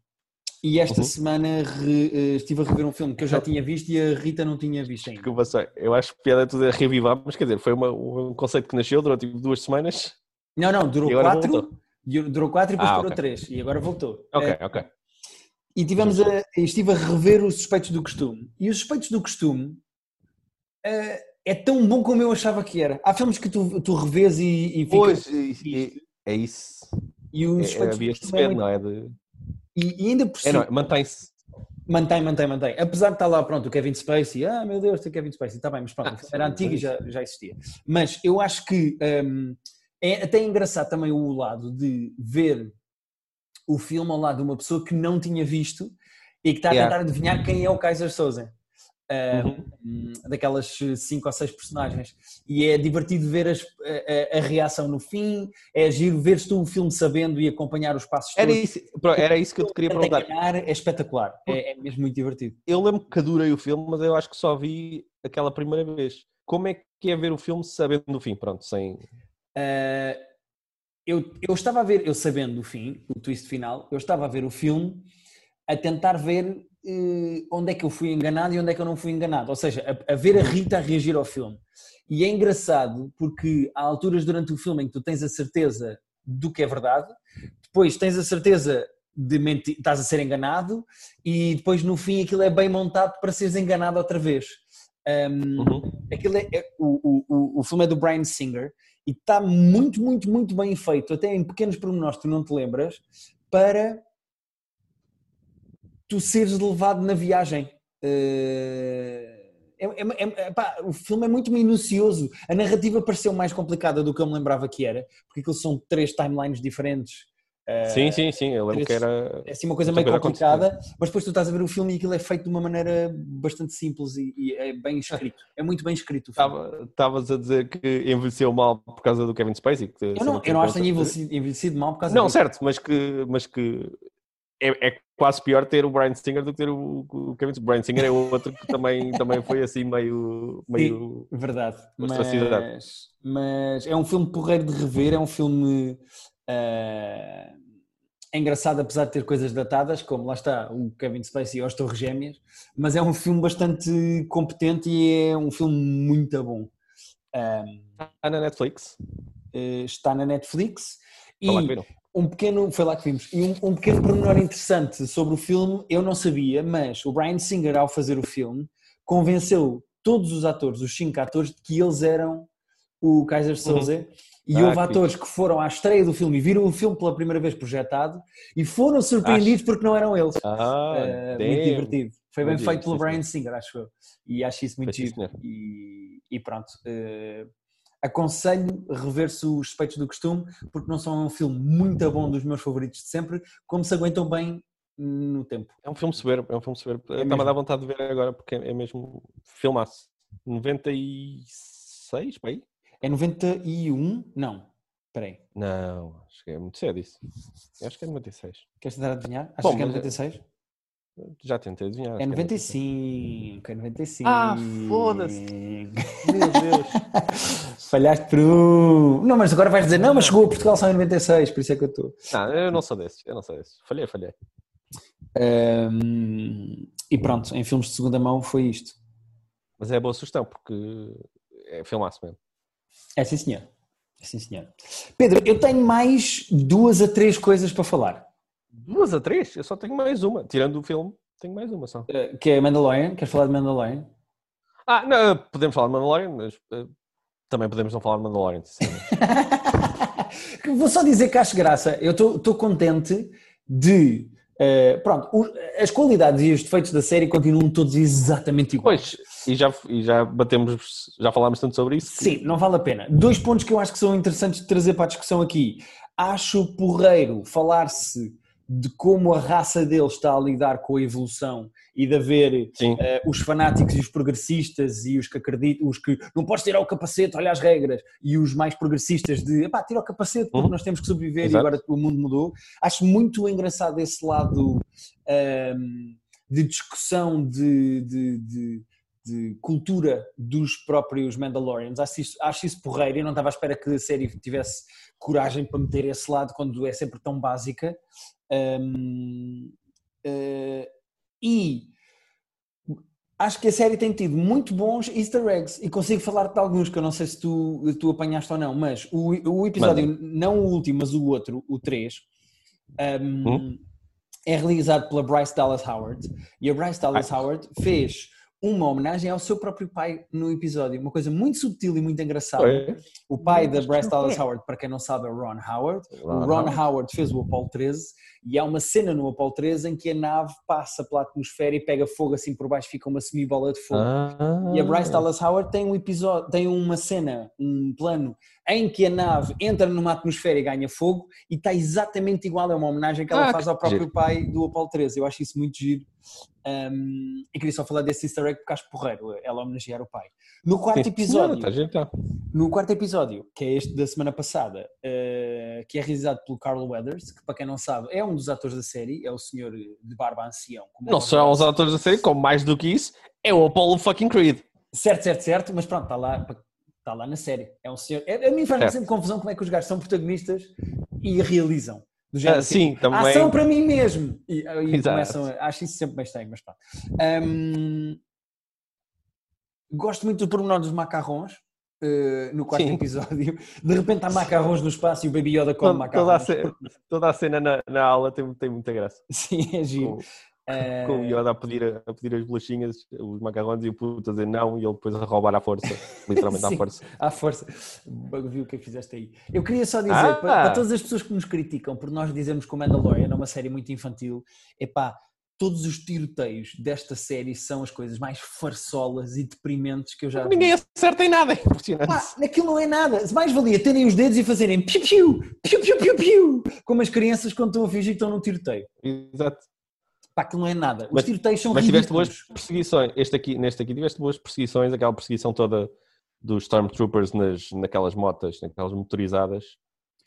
e esta Uhum. semana re- eh, estive a rever um filme que eu já tinha visto e a Rita não tinha visto ainda. Eu, sei, eu acho que piada é tudo a reavivar, mas quer dizer, foi uma- um conceito que nasceu durante tipo, duas semanas Não, não, durou quatro, voltou. Durou 4 e depois Ah, durou ok. 3 e agora voltou. Ok, ok. E tivemos a, estive a rever os Suspeitos do Costume. E os Suspeitos do Costume é tão bom como eu achava que era. Há filmes que tu, tu revês e, e. Pois, e- é isso. e os É, havia do este Costume é medo, muito- não é? De... e, e ainda por É, cima. é? mantém-se. Mantém, mantém, mantém. Apesar de estar lá, pronto, o Kevin Spacey, ah, meu Deus, tem Kevin Spacey, está bem, mas pronto, Ah, o era sim, antigo e já, já existia. Mas eu acho que hum, é até engraçado também o lado de ver o filme ao lado de uma pessoa que não tinha visto e que está a Yeah. tentar adivinhar quem é o Kaiser Soze. Uhum. Hum, daquelas cinco ou seis personagens e é divertido ver as- a, a- reação no fim é giro ver tu o filme sabendo e acompanhar os passos Era todos. isso, era isso que eu te queria perguntar. ganhar, é espetacular é, é mesmo muito divertido Eu lembro que adorei o filme, mas eu acho que só vi aquela primeira vez. Como é que é ver o filme sabendo do fim? Pronto, sem. Uh, eu, eu estava a ver, eu sabendo o fim, o twist final, eu estava a ver o filme a tentar ver eh, onde é que eu fui enganado e onde é que eu não fui enganado. Ou seja, a, a ver a Rita a reagir ao filme. E é engraçado porque há alturas durante o filme em que tu tens a certeza do que é verdade, depois tens a certeza de mentir, estás a ser enganado e depois no fim aquilo é bem montado para seres enganado outra vez. Um, Uhum. aquilo é, é- o, o, o, o filme é do Brian Singer e está muito, muito, muito bem feito, até em pequenos pormenores que tu não te lembras, para tu seres levado na viagem. Eh, é- é- é- pá, o filme é muito minucioso. A narrativa pareceu mais complicada do que eu me lembrava que era, porque aquilo são três timelines diferentes. Eh, Sim, sim, sim. Eu lembro que era. é assim uma coisa meio coisa complicada, mas depois tu estás a ver o filme e aquilo é feito de uma maneira bastante simples e, e é bem escrito. É muito bem escrito Estavas a dizer que envelheceu mal por causa do Kevin Spacey. Eu não, eu não acho que tenha envelhecido, envelhecido mal por causa Não, disso. certo, mas que, mas que é, é quase pior ter o Brian Singer do que ter o, o Kevin. O Brian Singer é outro que também, também foi assim meio. meio... Verdade. Ostracidade. Mas, mas é um filme porreiro de rever, é um filme ah, é engraçado, apesar de ter coisas datadas, como lá está o Kevin Spacey e as Torres Gêmeas, mas é um filme bastante competente e é um filme muito bom. Ah, Ah, na Netflix. eh, está na Netflix e Um pequeno, foi lá que vimos, e um, um pequeno pormenor interessante sobre o filme, eu não sabia, mas o Brian Singer, ao fazer o filme, convenceu todos os atores, os cinco atores, de que eles eram o Kaiser Soze, e Ah, houve que atores que foram à estreia do filme e viram o filme pela primeira vez projetado e foram surpreendidos porque não eram eles. Ah, damn. muito divertido. Foi bem feito pelo Brian Singer, acho eu. E acho isso muito giro. E, e pronto. eh, aconselho rever-se os Suspeitos do Costume, porque não são um filme muito bom dos meus favoritos de sempre, como se aguentam bem no tempo. É um filme soberbo, é um filme soberbo. É Está-me a dar vontade de ver agora porque é é mesmo filmaço. 96, para aí? É 91? Não. Espera aí. Não, acho que é muito cedo isso. Eu acho que é 96. Queres tentar adivinhar? Achas Bom, que é mas é- 96? Já tentei adivinhar. acho É que 95. É 95. Ah, foda-se. 95. Meu Deus. Falhaste um. Não, mas agora vais dizer, não, mas chegou a Portugal só em 96, por isso é que eu estou. Não, eu não sou desses, eu não sou desses. Falhei, falhei. Ahm, e pronto, em filmes de segunda mão foi isto. Mas é boa sugestão, porque é filmaço mesmo. É sim, senhor. É sim, senhor. Pedro, eu tenho mais duas a três coisas para falar. Duas a três? Eu só tenho mais uma. Tirando o filme, tenho mais uma só. Uh, Que é Mandalorian. Queres falar de Mandalorian? Ah, não, podemos falar de Mandalorian, mas eh, também podemos não falar de Mandalorian. Vou só dizer que acho graça. Eu estou contente de. uh, pronto, o- as qualidades e os defeitos da série continuam todos exatamente iguais. Pois, e já, e já batemos, já falámos tanto sobre isso. que- Sim, não vale a pena. Dois pontos que eu acho que são interessantes de trazer para a discussão aqui. Acho porreiro falar-se de como a raça deles está a lidar com a evolução e de haver eh, os fanáticos e os progressistas e os que acreditam, os que não podes tirar o capacete, olha as regras, e os mais progressistas de epá, tira o capacete porque Uhum. nós temos que sobreviver Exato. e agora o mundo mudou. Acho muito engraçado esse lado ehm, de discussão de, de- de- de cultura dos próprios Mandalorians. Acho isso, acho isso porreiro. Eu não estava à espera que a série tivesse coragem para meter esse lado quando é sempre tão básica. Um, eh, e acho que a série tem tido muito bons easter eggs e consigo falar de alguns que eu não sei se tu, tu apanhaste ou não, mas o, o episódio, Manda. não o último, mas o outro, o 3, um, Hum? é realizado pela Bryce Dallas Howard e a Bryce Dallas Howard fez uma homenagem ao seu próprio pai no episódio, uma coisa muito subtil e muito engraçada. O pai da Bryce Dallas. Howard, para quem não sabe, é o Ron Howard. Ron o Ron Howard. Howard fez o Apollo 13 e há uma cena no Apollo 13 em que a nave passa pela atmosfera e pega fogo assim por baixo, fica uma semibola de fogo. Ah. E a Bryce Dallas Howard tem um episódio, tem uma cena, um plano em que a nave entra numa atmosfera e ganha fogo e está exatamente igual, é uma homenagem que ela Ah, faz ao próprio giro. pai do Apollo 13. Eu acho isso muito giro. Um, e queria só falar desse easter egg porque acho porreiro ela homenagear o pai. No quarto Sim, episódio, senhora, tá tá. no quarto episódio, que é este da semana passada, eh, que é realizado pelo Carl Weathers, que para quem não sabe é um dos atores da série, é o senhor de barba ancião. como Não o são os Roberto. atores da série, como mais do que isso, é o Apollo fucking Creed. Certo, certo, certo, mas pronto, está lá, está lá na série. É um senhor. é- A mim Certo. sempre confusão como é que os gajos são protagonistas e realizam. Do género Ah, sim, também. Ação para mim mesmo! E, e começam a, acho isso sempre bem estranho, mas pronto. Hum, gosto muito do pormenor dos macarrões. Eh, no quarto Sim. episódio, de repente há macarrões no espaço e o Baby Yoda come Toda, toda a macarrões. cena, toda a cena na, na aula tem, tem muita graça. Sim, é giro. Com, Eh, com o Yoda a pedir, a pedir as bolachinhas, os macarrões e o puto a dizer não e ele depois a roubar à força, literalmente à Sim. força. À força. Viu o que é que fizeste aí. Eu queria só dizer, Ah! para, para todas as pessoas que nos criticam por nós dizermos que o Mandalorian é uma série muito infantil, epá, todos os tiroteios desta série são as coisas mais farsolas e deprimentes que eu já vi. Ninguém acerta em nada, é impressionante. Pá, aquilo não é nada. Se mais valia terem os dedos e fazerem piu piu, piu piu piu piu, como as crianças quando estão a fingir que estão num tiroteio. Exato. Pá, aquilo não é nada. Os Mas- tiroteios são Mas tiveste ridículos. boas perseguições. Este aqui, neste aqui tiveste boas perseguições, aquela perseguição toda dos Stormtroopers nas, naquelas motas, naquelas motorizadas.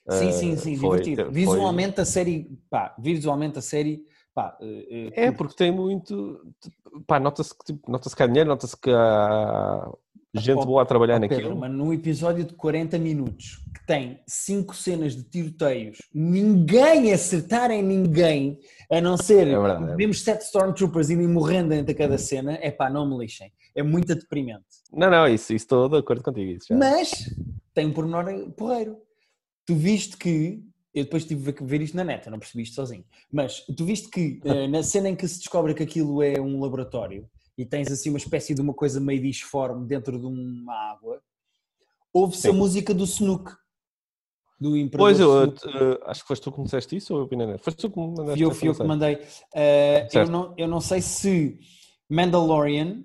Sim, Ah, sim, sim, foi- divertido. foi- Visualmente a série, pá, visualmente a série, pá, eh, eh, É, porque tem muito. Pá, nota-se que, tipo, nota que há dinheiro, nota-se que há gente boa a trabalhar Oh, Pedro, naquilo. mas num episódio de 40 minutos que tem cinco cenas de tiroteios, ninguém acertar em ninguém, a não ser É verdade, é vemos sete Stormtroopers irem morrendo dentro de cada cena, é pá, não me lixem. É muito deprimente. Não, não, isso, isso estou de acordo contigo. Isso já. Mas tem um pormenor porreiro. Tu viste que. Eu depois tive que ver isto na neta, não percebi isto sozinho. Mas tu viste que eh, na cena em que se descobre que aquilo é um laboratório e tens assim uma espécie de uma coisa meio disforme dentro de uma água, ouve-se a música do Snook. Do Imperador Pois, eu, acho que foste tu que me disseste isso ou eu opinei? Foste tu que me mandaste Fui eu, essa fui eu que mandei. Eh, eu, não, eu não sei se Mandalorian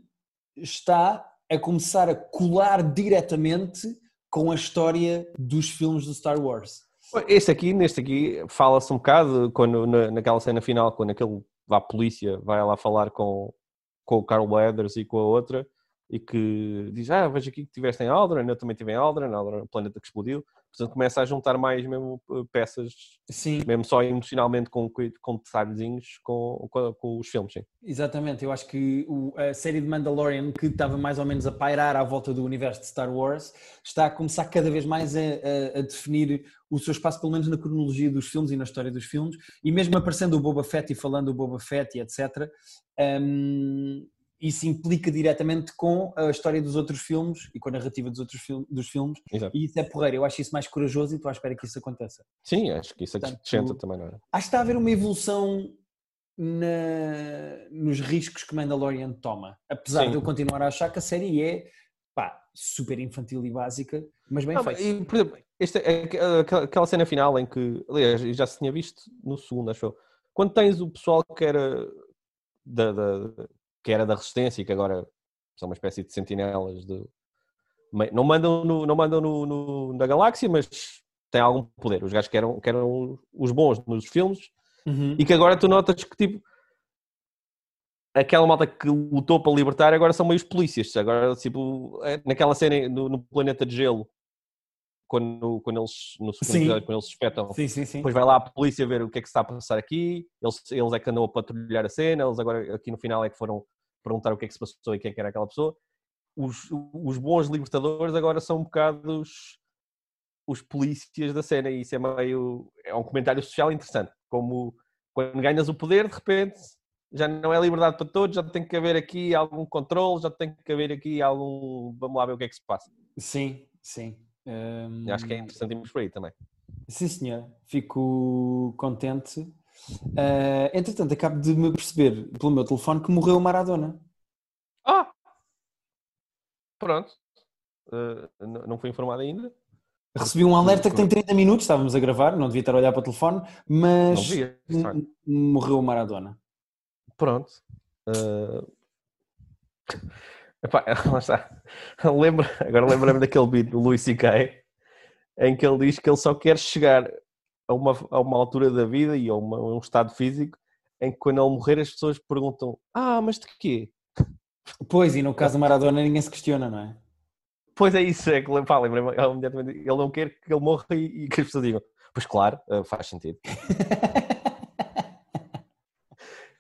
está a começar a colar diretamente com a história dos filmes do Star Wars. Este aqui, neste aqui, fala-se um bocado quando, na, naquela cena final, quando aquele a polícia vai lá falar com, com o Carl Weathers e com a outra e que diz, ah, vejo aqui que estiveste em Aldrin, eu também estive em Aldrin, Aldrin o planeta que explodiu. Portanto, começa a juntar mais mesmo eh, peças, Sim, mesmo só emocionalmente com, com detalhezinhos com, com, com os filmes, sim. exatamente. Eu acho que o- a série de Mandalorian, que estava mais ou menos a pairar à volta do universo de Star Wars, está a começar cada vez mais a, a- a definir o seu espaço, pelo menos na cronologia dos filmes e na história dos filmes, e mesmo aparecendo o Boba Fett e falando o Boba Fett e etc. hum, isso implica diretamente com a história dos outros filmes e com a narrativa dos outros fil- dos filmes, Exato. e isso é porreiro. Eu acho isso mais corajoso e estou à espera que isso aconteça. Sim, acho que isso Portanto, acrescenta também, não é? Acho que está a haver uma evolução na- nos riscos que Mandalorian toma. Apesar Sim. de eu continuar a achar que a série é pá, super infantil e básica, mas bem Não, feita. e, por exemplo, esta, aquela- aquela cena final em que, aliás, já se tinha visto no segundo, acho eu, quando tens o pessoal que era da, da- que era da resistência e que agora são uma espécie de sentinelas de não mandam, no, não mandam no, no- na galáxia, mas têm algum poder. Os gajos que eram, que eram os bons nos filmes Uhum. e que agora tu notas que tipo aquela malta que lutou para libertar agora são meio os polícias. Agora, tipo, é naquela cena no, no planeta de gelo, quando, quando eles, no segundo episódio, quando eles suspeitam, Sim, sim, sim. depois vai lá a polícia ver o que é que se está a passar aqui, eles, eles é que andam a patrulhar a cena, eles agora aqui no final é que foram perguntar o que é que se passou e quem é que era aquela pessoa. Os, os bons libertadores agora são um bocado os, os polícias da cena e isso é meio, é um comentário social interessante, como quando ganhas o poder, de repente já não é liberdade para todos, já tem que haver aqui algum controle, já tem que haver aqui algum. Vamos lá ver o que é que se passa. Sim, sim. Acho que é interessante irmos por aí também. Sim, senhor. Fico contente. Uh, entretanto, acabo de me perceber pelo meu telefone que morreu o Maradona. Ah! Pronto. Uh, não fui informado ainda. Recebi um alerta que tem 30 minutos, estávamos a gravar, não devia estar a olhar para o telefone, mas morreu o Maradona. Pronto. Uh... Epá, lá está. Lembra, agora lembra-me daquele vídeo do Luís C.K. em que ele diz que ele só quer chegar a uma, a uma altura da vida e a, uma, a um estado físico em que quando ele morrer as pessoas perguntam ah, mas de quê? Pois, e no caso do Maradona ninguém se questiona, não é? Pois é isso, é que pá, ele não quer que ele morra e, e que as pessoas digam, pois claro, eh, faz sentido.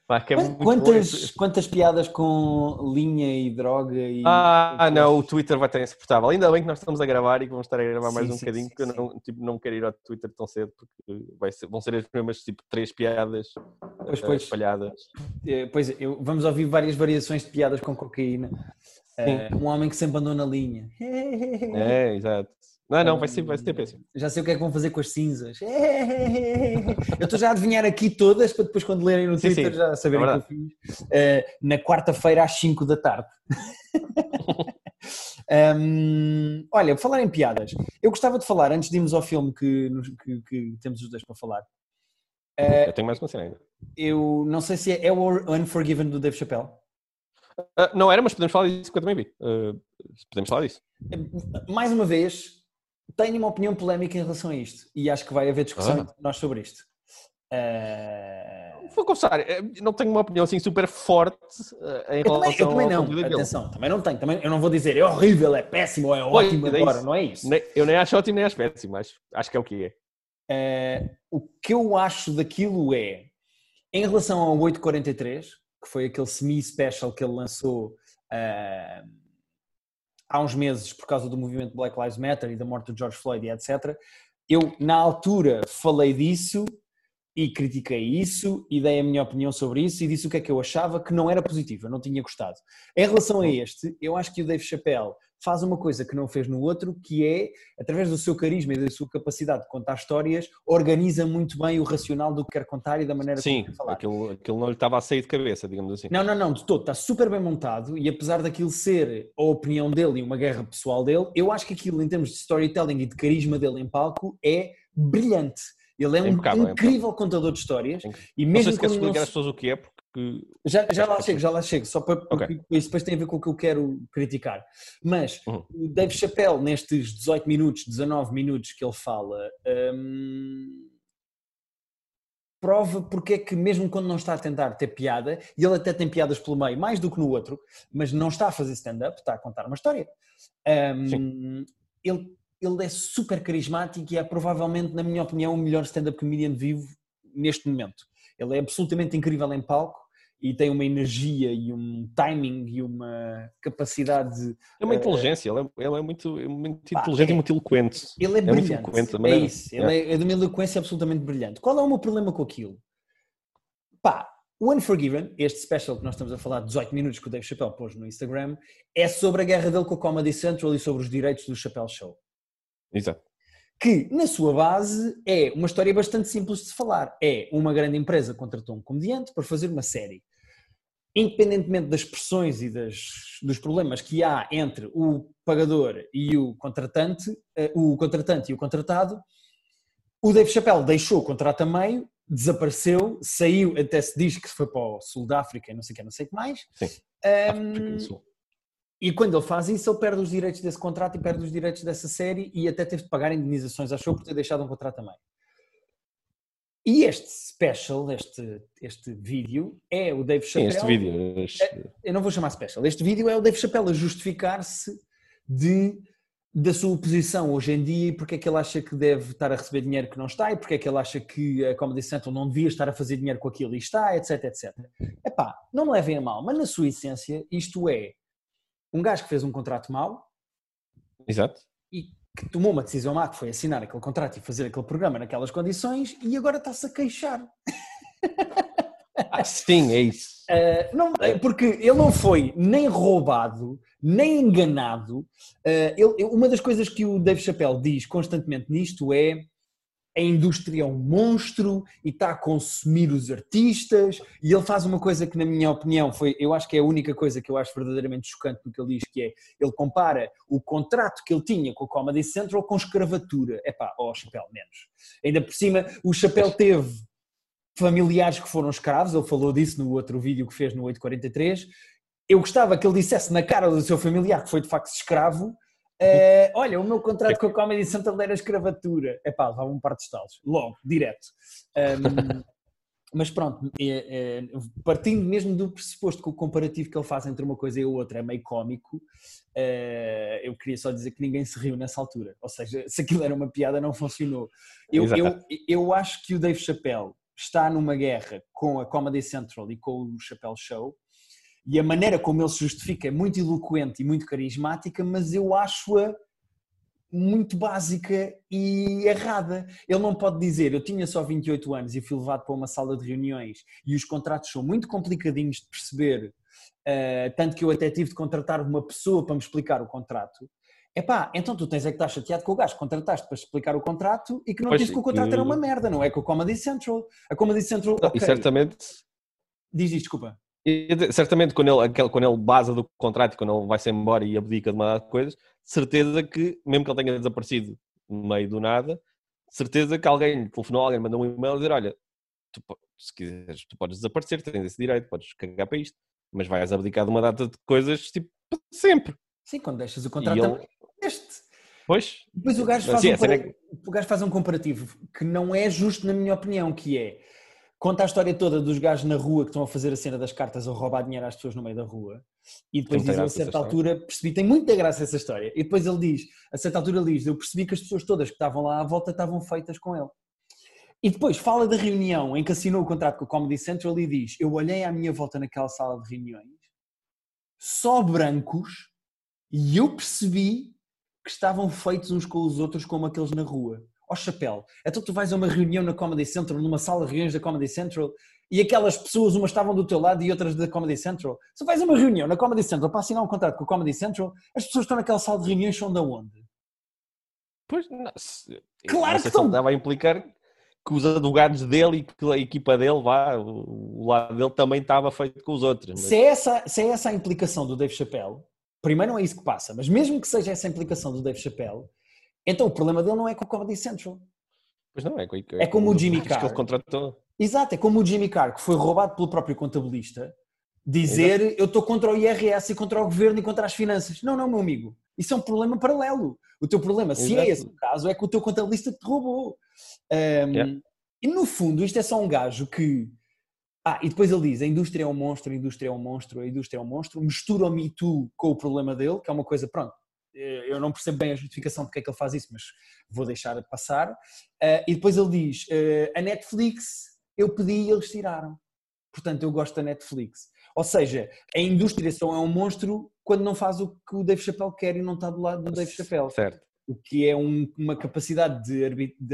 Pá, é quantas, quantas piadas com linha e droga e... Ah, não, o Twitter vai estar insuportável. Ainda bem que nós estamos a gravar e que vamos estar a gravar mais sim, um sim, bocadinho, sim, porque eu não, tipo, não quero ir ao Twitter tão cedo, porque vai ser, vão ser as mesmas tipo três piadas pois, pois, espalhadas. Eh, pois, eu, vamos ouvir várias variações de piadas com cocaína. Uh, um homem que sempre andou na linha. É, exato. Não, não, vai ser, vai ser péssimo. Já sei o que é que vão fazer com as cinzas. Eu estou já a adivinhar aqui todas para depois, quando lerem no Twitter, sim, sim. já saberem é o que eu fiz. Uh, na quarta-feira às 5 da tarde. um, olha, falar em piadas. Eu gostava de falar, antes de irmos ao filme que, que, que temos os dois para falar. Uh, eu tenho mais uma cena ainda. Eu não sei se é, é o Unforgiven do Dave Chappelle. Uh, não era, mas podemos falar disso que eu também vi. Uh, podemos falar disso. Mais uma vez, tenho uma opinião polémica em relação a isto e acho que vai haver discussão ah. nós sobre isto. Uh... Vou confessar, eh, não tenho uma opinião assim super forte eh, em eu relação também, eu também não, atenção, também não tenho, também, eu não vou dizer é horrível, é péssimo, é ótimo é agora, não é isso. Eu nem acho ótimo nem acho péssimo, acho, acho que é o que é. Uh, o que eu acho daquilo é, em relação ao 843, que foi aquele semi-special que ele lançou uh, há uns meses por causa do movimento Black Lives Matter e da morte do George Floyd e etc. Eu, na altura, falei disso e critiquei isso e dei a minha opinião sobre isso e disse o que é que eu achava que não era positivo, eu não tinha gostado. Em relação a este, eu acho que o Dave Chappelle faz uma coisa que não fez no outro, que é, através do seu carisma e da sua capacidade de contar histórias, organiza muito bem o racional do que quer contar e da maneira Sim, como quer falar. Sim, aquilo, aquilo não lhe estava a sair de cabeça, digamos assim. Não, não, não, de todo, está super bem montado e apesar daquilo ser a opinião dele e uma guerra pessoal dele, eu acho que aquilo em termos de storytelling e de carisma dele em palco é brilhante. Ele é, é um incrível é contador de histórias. E mesmo não sei se explicar às pessoas o que é, porque que. Já, já lá chego, já lá chego, só para. Okay. Isso depois tem a ver com o que eu quero criticar. Mas uhum. o Dave Chappelle, nestes 18 minutos, 19 minutos que ele fala. Hum, prova porque é que mesmo quando não está a tentar ter piada, e ele até tem piadas pelo meio, mais do que no outro, mas não está a fazer stand-up, está a contar uma história. Um, ele, ele é super carismático e é provavelmente, na minha opinião, o melhor stand-up comedian vivo neste momento. Ele é absolutamente incrível em palco e tem uma energia e um timing e uma capacidade. É uma inteligência, uh, ele, é, ele é muito, é muito pá, inteligente é, e muito eloquente. Ele é, é brilhante. Muito é isso, ele é. é de uma eloquência absolutamente brilhante. Qual é o meu problema com aquilo? Pá, o Unforgiven, este special que nós estamos a falar, 18 minutos que o Dave Chappelle pôs no Instagram, é sobre a guerra dele com a Comedy Central e sobre os direitos do Chappelle Show. Exato que na sua base é uma história bastante simples de se falar. É uma grande empresa contratou um comediante para fazer uma série. Independentemente das pressões e das, dos problemas que há entre o pagador e o contratante, eh, o contratante e o contratado, o Dave Chappelle deixou o contrato a meio, desapareceu, saiu, até se diz que foi para o Sul da África, não sei o que, não sei o que mais. Sim. Um, e quando ele faz isso, ele perde os direitos desse contrato e perde os direitos dessa série e até teve de pagar indenizações show por ter deixado um contrato também. E este special, este, este vídeo, é o Dave Chappelle. Sim, este vídeo. Este... É, eu não vou chamar special. Este vídeo é o Dave Chappelle a justificar-se de, da sua posição hoje em dia e porque é que ele acha que deve estar a receber dinheiro que não está e porque é que ele acha que a Comedy Central não devia estar a fazer dinheiro com aquilo e está, etc, etc. Epá, não me levem a mal, mas na sua essência isto é um gajo que fez um contrato mau. Exato. E que tomou uma decisão má, que foi assinar aquele contrato e fazer aquele programa naquelas condições, e agora está-se a queixar. Ah, Sim, é isso. Uh, não, porque ele não foi nem roubado, nem enganado. Uh, ele, uma das coisas que o Dave Chappelle diz constantemente nisto é a indústria é um monstro e está a consumir os artistas e ele faz uma coisa que na minha opinião foi, eu acho que é a única coisa que eu acho verdadeiramente chocante no que ele diz, que é, ele compara o contrato que ele tinha com a Comedy Central com escravatura. É pá, ó, oh, chapéu, menos. Ainda por cima, o chapéu teve familiares que foram escravos, ele falou disso no outro vídeo que fez no 843, eu gostava que ele dissesse na cara do seu familiar que foi de facto escravo, Uh, olha, o meu contrato com a Comedy Central era escravatura. É pá, levava um par de estalos. Logo, direto. Um, mas pronto, é, é, partindo mesmo do pressuposto que o comparativo que ele faz entre uma coisa e a outra é meio cómico, uh, eu queria só dizer que ninguém se riu nessa altura. Ou seja, se aquilo era uma piada, não funcionou. Eu, eu, eu acho que o Dave Chappelle está numa guerra com a Comedy Central e com o Chappelle Show e a maneira como ele se justifica é muito eloquente e muito carismática, mas eu acho-a muito básica e errada. Ele não pode dizer, eu tinha só 28 anos e fui levado para uma sala de reuniões e os contratos são muito complicadinhos de perceber, uh, tanto que eu até tive de contratar uma pessoa para me explicar o contrato. Epá, então tu tens é que estar chateado com o gajo que contrataste para explicar o contrato e que não pois, disse que o contrato era uma merda, não é com a Comedy Central. A Comedy Central. Não, okay. E certamente. Diz isto, desculpa. E, certamente quando ele, quando ele basa do contrato e quando ele vai-se embora e abdica de uma de coisas, certeza que, mesmo que ele tenha desaparecido no meio do nada, certeza que alguém telefonou, alguém mandou um e-mail a dizer, olha, tu, se quiseres, tu podes desaparecer, tens esse direito, podes cagar para isto, mas vais abdicar de uma data de coisas, tipo, sempre. Sim, quando deixas o contrato ele... este. Pois. Depois o gajo, faz assim, um, é... o gajo faz um comparativo que não é justo na minha opinião, que é Conta a história toda dos gajos na rua que estão a fazer a cena das cartas ou roubar dinheiro às pessoas no meio da rua. E depois diz a certa altura, percebi, tem muita graça essa história. E depois ele diz, a certa altura ele diz, eu percebi que as pessoas todas que estavam lá à volta estavam feitas com ele. E depois fala da reunião em que assinou o contrato com a Comedy Central e diz, eu olhei à minha volta naquela sala de reuniões, só brancos, e eu percebi que estavam feitos uns com os outros como aqueles na rua ó oh, chapéu, então tu vais a uma reunião na Comedy Central, numa sala de reuniões da Comedy Central, e aquelas pessoas, umas estavam do teu lado e outras da Comedy Central. Se vais a uma reunião na Comedy Central para assinar um contrato com a Comedy Central, as pessoas que estão naquela sala de reuniões são de onde? Pois, não, se, claro que estão. Estava a implicar que os advogados dele e que a equipa dele, vá, o lado dele também estava feito com os outros. Mas... Se, é essa, se é essa a implicação do Dave Chappelle, primeiro não é isso que passa, mas mesmo que seja essa a implicação do Dave Chappelle, então o problema dele não é com o Comedy Central. Pois não, é, com, é, é como o Jimmy Carr. Que ele contratou. Exato, é como o Jimmy Carr, que foi roubado pelo próprio contabilista, dizer Exato. eu estou contra o IRS e contra o governo e contra as finanças. Não, não, meu amigo. Isso é um problema paralelo. O teu problema, Exato. se é esse o caso, é que o teu contabilista te roubou. Um, yeah. E no fundo, isto é só um gajo que. Ah, e depois ele diz: a indústria é um monstro, a indústria é um monstro, a indústria é um monstro. Mistura o Me Too com o problema dele, que é uma coisa, pronto, eu não percebo bem a justificação de que é que ele faz isso, mas vou deixar de passar. Uh, e depois ele diz: uh, a Netflix eu pedi e eles tiraram. Portanto, eu gosto da Netflix. Ou seja, a indústria só é um monstro quando não faz o que o Dave Chappelle quer e não está do lado do Dave Chappelle. Certo. O que é um, uma capacidade de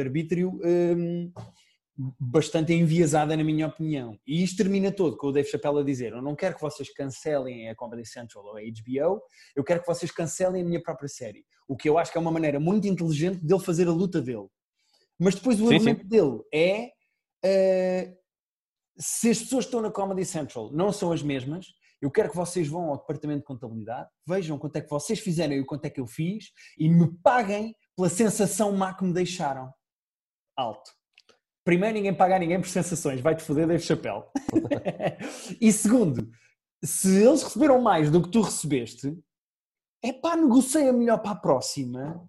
arbítrio um, bastante enviesada, na minha opinião. E isto termina todo com o Dave Chappelle a dizer: Eu não quero que vocês cancelem a Comedy Central ou a HBO, eu quero que vocês cancelem a minha própria série. O que eu acho que é uma maneira muito inteligente dele fazer a luta dele. Mas depois o sim, argumento sim. dele é: uh, se as pessoas que estão na Comedy Central não são as mesmas, eu quero que vocês vão ao departamento de contabilidade, vejam quanto é que vocês fizeram e quanto é que eu fiz e me paguem pela sensação má que me deixaram. Alto. Primeiro, ninguém paga a ninguém por sensações, vai-te foder, Dave Chapéu. e segundo, se eles receberam mais do que tu recebeste, é pá, negocia melhor para a próxima.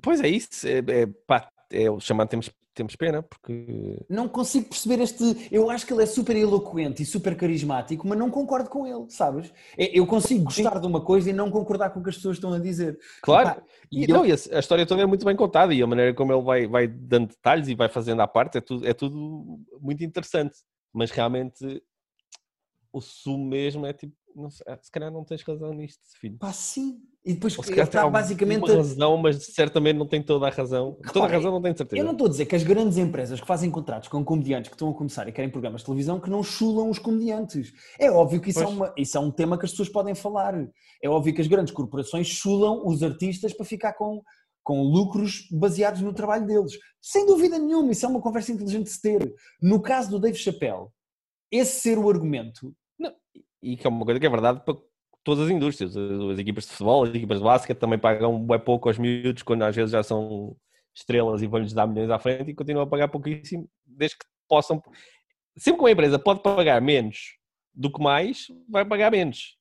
Pois é isso, é, é, pá, é o chamado temos temos pena, porque. Não consigo perceber este. Eu acho que ele é super eloquente e super carismático, mas não concordo com ele, sabes? É, eu consigo gostar Sim. de uma coisa e não concordar com o que as pessoas estão a dizer. Claro, e, não, eu... e a, história toda é muito bem contada e a maneira como ele vai, vai dando detalhes e vai fazendo à parte é tudo, é tudo muito interessante. Mas realmente o sumo mesmo é tipo, não sei, se calhar não tens razão nisto, filho. Pá, sim. E depois Ou se calhar está tem basicamente. uma razão, mas certamente não tem toda a razão. toda a razão não tenho certeza. Eu não estou a dizer que as grandes empresas que fazem contratos com comediantes que estão a começar e querem programas de televisão que não chulam os comediantes. É óbvio que isso, é, uma- isso é um tema que as pessoas podem falar. É óbvio que as grandes corporações chulam os artistas para ficar com, com lucros baseados no trabalho deles. Sem dúvida nenhuma, isso é uma conversa inteligente de se ter. No caso do Dave Chappelle, esse ser o argumento, E que é uma coisa que é verdade para todas as indústrias. As as equipas de futebol, as equipas de basquete também pagam bem pouco aos miúdos quando às vezes já são estrelas e vão-lhes dar milhões à frente e continuam a pagar pouquíssimo, desde que possam. Sempre que uma empresa pode pagar menos do que mais, vai pagar menos.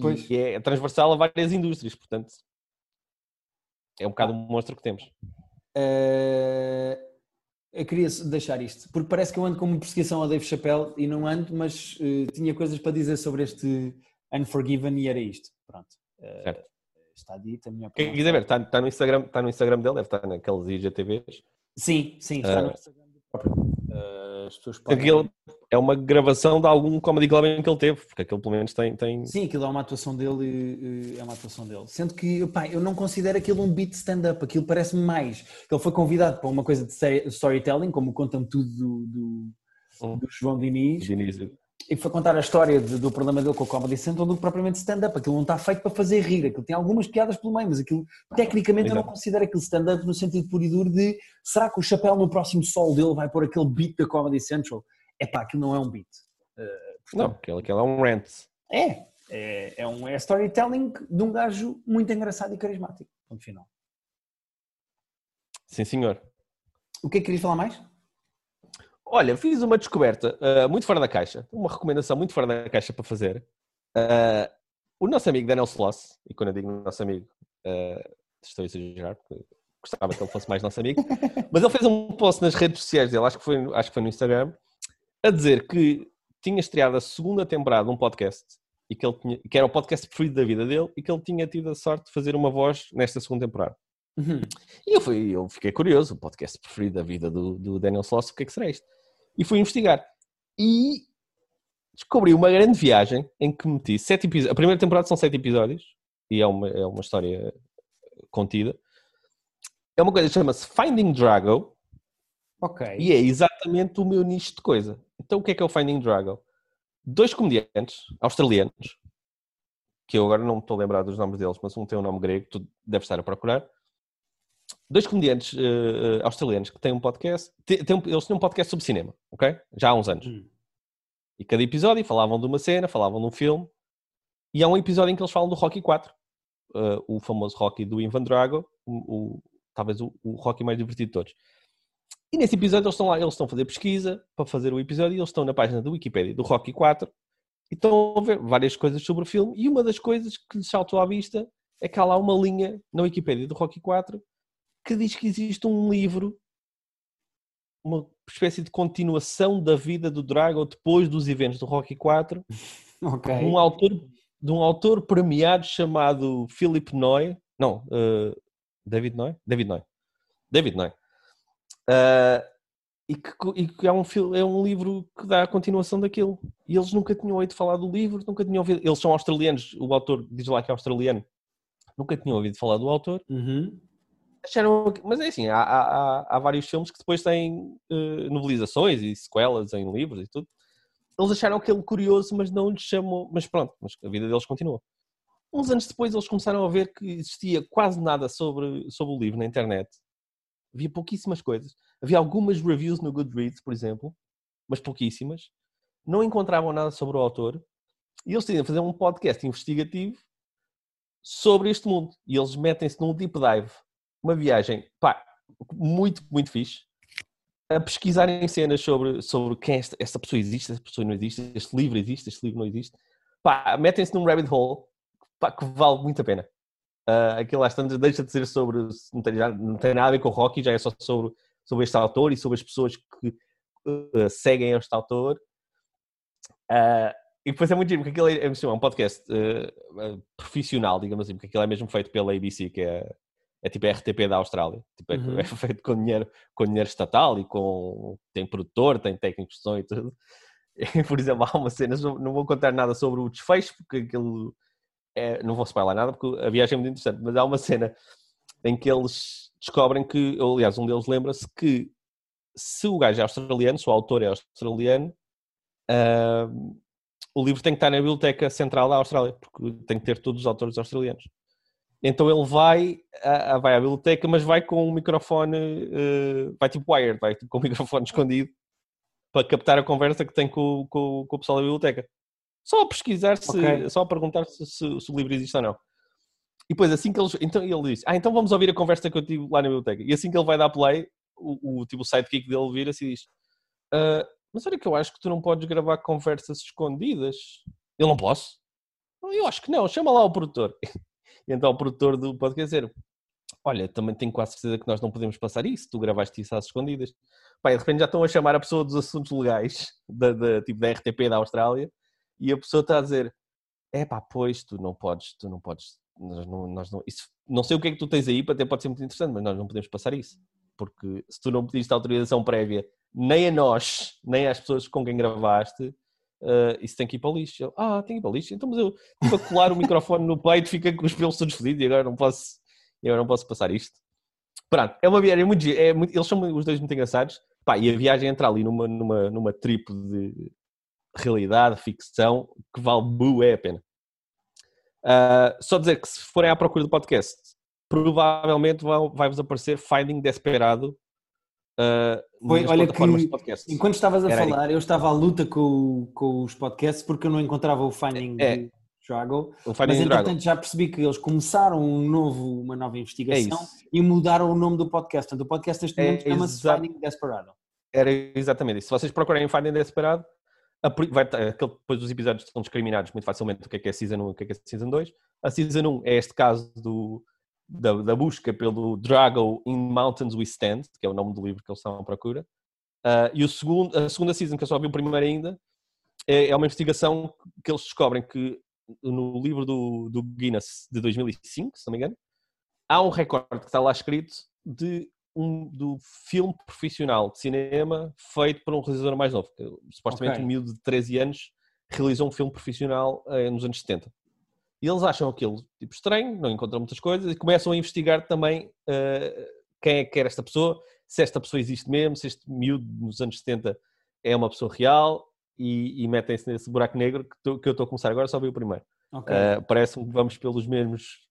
Pois. E é transversal a várias indústrias, portanto. É um bocado um monstro que temos. Eh, eu queria deixar isto, porque parece que eu ando com uma perseguição ao Dave Chappelle e não ando, mas eh, tinha coisas para dizer sobre este Unforgiven e era isto. Pronto. Eh, Certo. está dito a minha Quem opinião. quiser ver, está, está no Instagram, está no Instagram dele, deve estar naqueles IGTVs. Sim, sim, está no Ah. Instagram do próprio. Eh, as pessoas podem... ele é uma gravação de algum comedy club em que ele teve, porque aquele pelo menos tem. tem... Sim, aquilo é uma atuação dele, eh, é uma atuação dele. Sendo que, pá, eu não considero aquilo um beat stand-up, aquilo parece-me mais. Ele foi convidado para uma coisa de storytelling, como conta-me tudo do, do, Hum. do João Diniz, de início. E foi contar a história de- do problema dele com o Comedy Central do que propriamente stand-up. Aquilo não está feito para fazer rir, aquilo tem algumas piadas pelo meio, mas aquilo, tecnicamente, eu não Exato. considero aquilo stand-up no sentido puro e duro de será que o chapéu no próximo sol dele vai pôr aquele beat da Comedy Central? É pá, aquilo não é um beat. Não, aquele, aquele é um rant. É, é, é um é storytelling de um gajo muito engraçado e carismático. Ponto final. Sim, senhor. O que é que querias falar mais? Olha, fiz uma descoberta ah, muito fora da caixa, uma recomendação muito fora da caixa para fazer. Ah, o nosso amigo Daniel Sloss, e quando eu digo nosso amigo, ah, estou a exagerar, porque gostava que ele fosse mais nosso amigo, mas ele fez um post nas redes sociais dele, acho que foi, acho que foi no Instagram, a dizer que tinha estreado a segunda temporada de um podcast, e que, ele tinha, que era o podcast preferido da vida dele, e que ele tinha tido a sorte de fazer uma voz nesta segunda temporada. Uhum. E eu, fui, eu fiquei curioso, o podcast preferido da vida do, do Daniel Sloss, o que é que será isto? E fui investigar. E descobri uma grande viagem em que meti sete episódios. A primeira temporada são sete episódios, e é uma, é uma história contida. É uma coisa que chama-se Finding Drago, Ok. e é exatamente o meu nicho de coisa. Então o que é que é o Finding Drago? Dois comediantes australianos, que eu agora não me estou a lembrar dos nomes deles, mas um tem um nome grego, tu deves estar a procurar. Dois comediantes eh, australianos que têm um podcast, têm um- eles têm um podcast sobre cinema, ok? Já há uns anos. Hum. E cada episódio falavam de uma cena, falavam de um filme, e há um episódio em que eles falam do Rocky 4, eh, o famoso Rocky do Ivan Drago, o, o- talvez o, o Rocky mais divertido de todos. E nesse episódio eles estão lá, eles estão a fazer pesquisa para fazer o episódio e eles estão na página da Wikipedia do Rocky 4 e estão a ver várias coisas sobre o filme e uma das coisas que lhes saltou à vista é que há lá uma linha na Wikipedia do Rocky 4 que diz que existe um livro, uma espécie de continuação da vida do Drago depois dos eventos do Rocky 4 Ok. de um autor, de um autor premiado chamado Philip Noy. Não, eh, David Noy? David Noy. David Noy. Eh, e, que, e que é, um, é um livro que dá a continuação daquilo. E eles nunca tinham ouvido falar do livro, nunca tinham ouvido. Eles são australianos, o autor diz lá que é australiano. Nunca tinham ouvido falar do autor. Uhum. Que- mas é assim, há, há, há- vários filmes que depois têm eh, novelizações e sequelas em livros e tudo. Eles acharam aquele curioso, mas não lhes chamou. Mas pronto, mas a vida deles continua. Uns anos depois eles começaram a ver que existia quase nada sobre, sobre o livro na internet. Havia pouquíssimas coisas. Havia algumas reviews no Goodreads, por exemplo, mas pouquíssimas. Não encontravam nada sobre o autor. E eles decidiram fazer um podcast investigativo sobre este mundo. E eles metem-se num deep dive uma viagem, pá, muito, muito fixe, a pesquisarem cenas sobre, sobre quem esta, esta pessoa existe, esta pessoa não existe, este livro existe, este livro não existe. Pá, metem-se num rabbit hole, pá, que vale muito a pena. Uh, aquilo às tantas deixa de ser sobre, não tem, já, não tem nada a ver com o Rocky, já é só sobre, sobre este autor e sobre as pessoas que uh, seguem este autor. Uh, e depois é muito giro, porque aquilo é, é, é um podcast uh, profissional, digamos assim, porque aquilo é mesmo feito pela ABC, que é, é tipo a RTP da Austrália. Tipo, é, Uhum. é feito com dinheiro, com dinheiro estatal e com. tem produtor, tem técnico de som e tudo. Por exemplo, há uma cena, não vou contar nada sobre o desfecho, porque aquilo é, não vou spoiler nada, porque a viagem é muito interessante, mas há uma cena em que eles descobrem que, ou, aliás, um deles lembra-se que se o gajo é australiano, se o autor é australiano, uh, o livro tem que estar na biblioteca central da Austrália, porque tem que ter todos os autores australianos. Então ele vai, uh, vai à biblioteca, mas vai com um microfone, uh, vai tipo wired, vai tipo, com o microfone escondido, para captar a conversa que tem com, com, com o pessoal da biblioteca. Só a pesquisar, se, okay. só a perguntar se, se, se, o livro existe ou não. E depois, assim que eles. Então ele diz: Ah, então vamos ouvir a conversa que eu tive lá na biblioteca. E assim que ele vai dar play, o, o tipo o sidekick dele vira-se e diz: ah, Mas olha que eu acho que tu não podes gravar conversas escondidas. Eu não posso? Eu acho que não, chama lá o produtor. Então o produtor do podcast dizer: Olha, também tenho quase certeza que nós não podemos passar isso, tu gravaste isso às escondidas. Pai, de repente já estão a chamar a pessoa dos assuntos legais, da, da, tipo da RTP da Austrália, e a pessoa está a dizer: É pá, pois, tu não podes, tu não podes, nós não, nós não, isso, não sei o que é que tu tens aí, até pode ser muito interessante, mas nós não podemos passar isso. Porque se tu não pediste autorização prévia, nem a nós, nem às pessoas com quem gravaste, Uh, isso tem que ir para o lixo. Eu, ah, tem que ir para o lixo. Então, mas eu para colar o microfone no peito, fica com os pelos todos fodidos e agora não posso, agora não posso passar isto. Pronto, é uma viagem muito, é muito, eles são os dois muito engraçados. Pá, e a viagem entra ali numa, numa, numa trip de realidade, ficção, que vale bué a pena. Uh, só dizer que se forem à procura do podcast, provavelmente vai-vos aparecer Finding Desperado Uh, Foi, olha que, enquanto estavas a Era falar, aí. eu estava à luta com, com os podcasts porque eu não encontrava o Finding é, Dragon. O Finding mas entretanto Dragon. já percebi que eles começaram um novo, uma nova investigação é e mudaram o nome do podcast. Portanto, o podcast neste é momento é chama-se Finding Desperado. Era exatamente isso. Se vocês procurarem Finding Desperado, vai, depois os episódios estão discriminados muito facilmente o que é que é Season 1 e o que é que é Season 2. A Season 1 é este caso do, da, da, busca pelo Drago in Mountains We Stand, que é o nome do livro que eles estão à procura. Uh, e o segundo, a segunda season, que eu só vi o primeiro ainda, é, é uma investigação que eles descobrem que no livro do, do, Guinness de 2005, se não me engano, há um recorde que está lá escrito de um, do filme profissional de cinema feito por um realizador mais novo. Que, supostamente okay. um miúdo de 13 anos realizou um filme profissional eh, nos anos 70. E eles acham aquilo tipo estranho, não encontram muitas coisas e começam a investigar também uh, quem é que era esta pessoa, se esta pessoa existe mesmo, se este miúdo nos anos 70 é uma pessoa real e, e metem-se nesse buraco negro que, que eu estou a começar agora, só vi o primeiro. Okay. Uh, Parece-me que vamos pelos mesmos,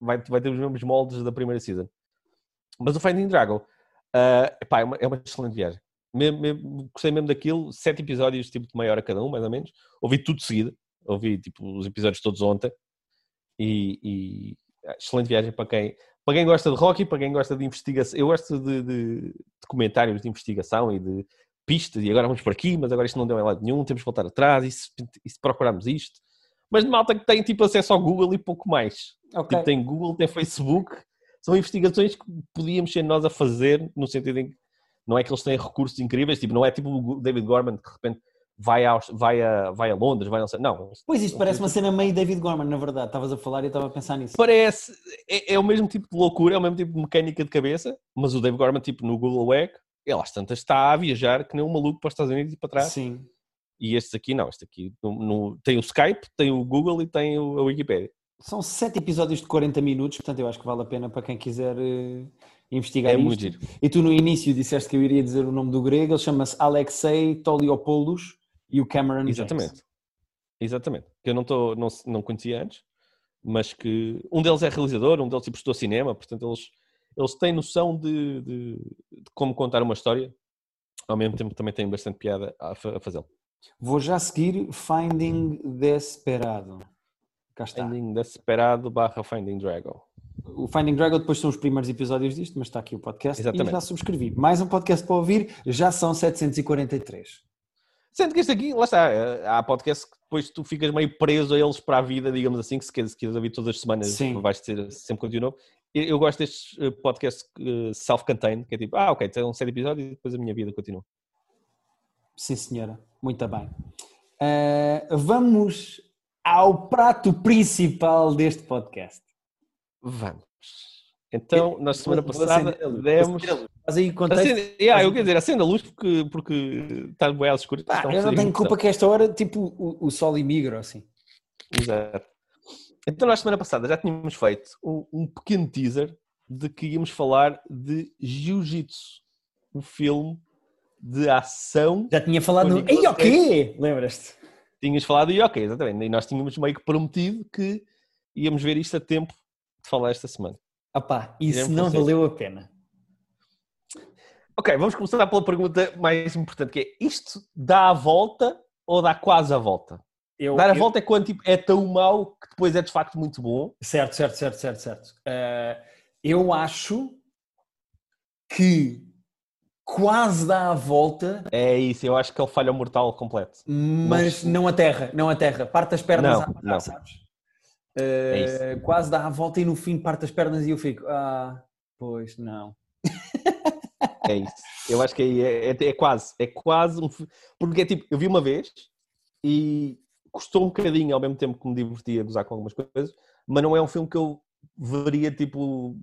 vai, vai ter os mesmos moldes da primeira season. Mas o Finding Dragon, uh, epá, é, uma, é uma excelente viagem. Mesmo, mesmo, gostei mesmo daquilo, sete episódios, tipo de meia hora cada um, mais ou menos. Ouvi tudo de seguida, ouvi tipo os episódios todos ontem e, e ah, excelente viagem para quem, para quem gosta de rock e para quem gosta de investigação. Eu gosto de, de, de comentários de investigação e de pistas, e agora vamos por aqui, mas agora isto não deu em lado nenhum, temos que voltar atrás, e se, e se procurarmos isto. Mas de malta que tem tipo acesso ao Google e pouco mais. Okay. Tipo, tem Google, tem Facebook, são investigações que podíamos ser nós a fazer, no sentido em que não é que eles têm recursos incríveis, tipo, não é tipo o David Gorman que de repente vai a, vai a, vai a Londres, vai não sei. Não. Pois isto parece uma cena meio David Gorman, na verdade. Estavas a falar e eu estava a pensar nisso. Parece, é, é, o mesmo tipo de loucura, é o mesmo tipo de mecânica de cabeça, mas o David Gorman, tipo, no Google Egg, ele às tantas está a viajar que nem um maluco para os Estados Unidos e para trás. Sim. E este aqui não, este aqui no, no, tem o Skype, tem o Google e tem o, a Wikipedia. São sete episódios de 40 minutos, portanto eu acho que vale a pena para quem quiser uh, investigar é isto. Muito giro. E tu no início disseste que eu iria dizer o nome do grego, ele chama-se Alexei Toliopoulos e o Cameron Exatamente. James. Exatamente. Que eu não, tô, não, não conhecia antes, mas que um deles é realizador, um deles tipo estudou cinema, portanto eles, eles têm noção de, de, de como contar uma história, ao mesmo tempo também têm bastante piada a, a fazê-lo. Vou já seguir Finding Desperado. Cá está. Finding Desperado barra Finding Dragon. O Finding Dragon depois são os primeiros episódios disto, mas está aqui o podcast Exatamente. e já subscrevi. Mais um podcast para ouvir, já são 743. Sendo que este aqui, lá está, eh, há podcast que depois tu ficas meio preso a eles para a vida, digamos assim, que se queres, queres ouvir todas as semanas, Sim. vais ter sempre conteúdo novo. Eu gosto destes eh, podcasts eh, self-contained, que é tipo, ah, ok, tem um série de episódios e depois a minha vida continua. Sim, senhora. Muito bem. Uh, vamos ao prato principal deste podcast. Vamos. Então, na semana passada demos. Faz aí contexto. Acende... Yeah, eu quero dizer, acenda a luz porque, porque está bem às escuras. Pá, eu não tenho culpa que esta hora, tipo, o, o sol imigra, assim. Exato. Então, na semana passada já tínhamos feito um, um pequeno teaser de que íamos falar de Jiu-Jitsu, um filme de ação. Já tinha falado no... O quê? Lembras-te? Tinhas falado e ok, exatamente. E nós tínhamos meio que prometido que íamos ver isto a tempo de falar esta semana. Opá, isso não vocês. valeu a pena. Ok, vamos começar pela pergunta mais importante, que é isto dá a volta ou dá quase a volta? Eu, Dar a eu- volta é quando tipo, é tão mau que depois é de facto muito bom. Certo, certo, certo, certo, certo. Eh, eu acho que quase dá a volta, É isso, eu acho que ele falha o mortal completo. mas não aterra, não aterra. Parte as pernas Não, matar, não. sabes? Eh, É quase dá a volta e no fim parte as pernas e eu fico, ah, pois não. É isso. Eu acho que aí é, é, é quase, é quase um. Porque é tipo, eu vi uma vez e custou um bocadinho ao mesmo tempo que me divertia a gozar com algumas coisas, mas não é um filme que eu veria tipo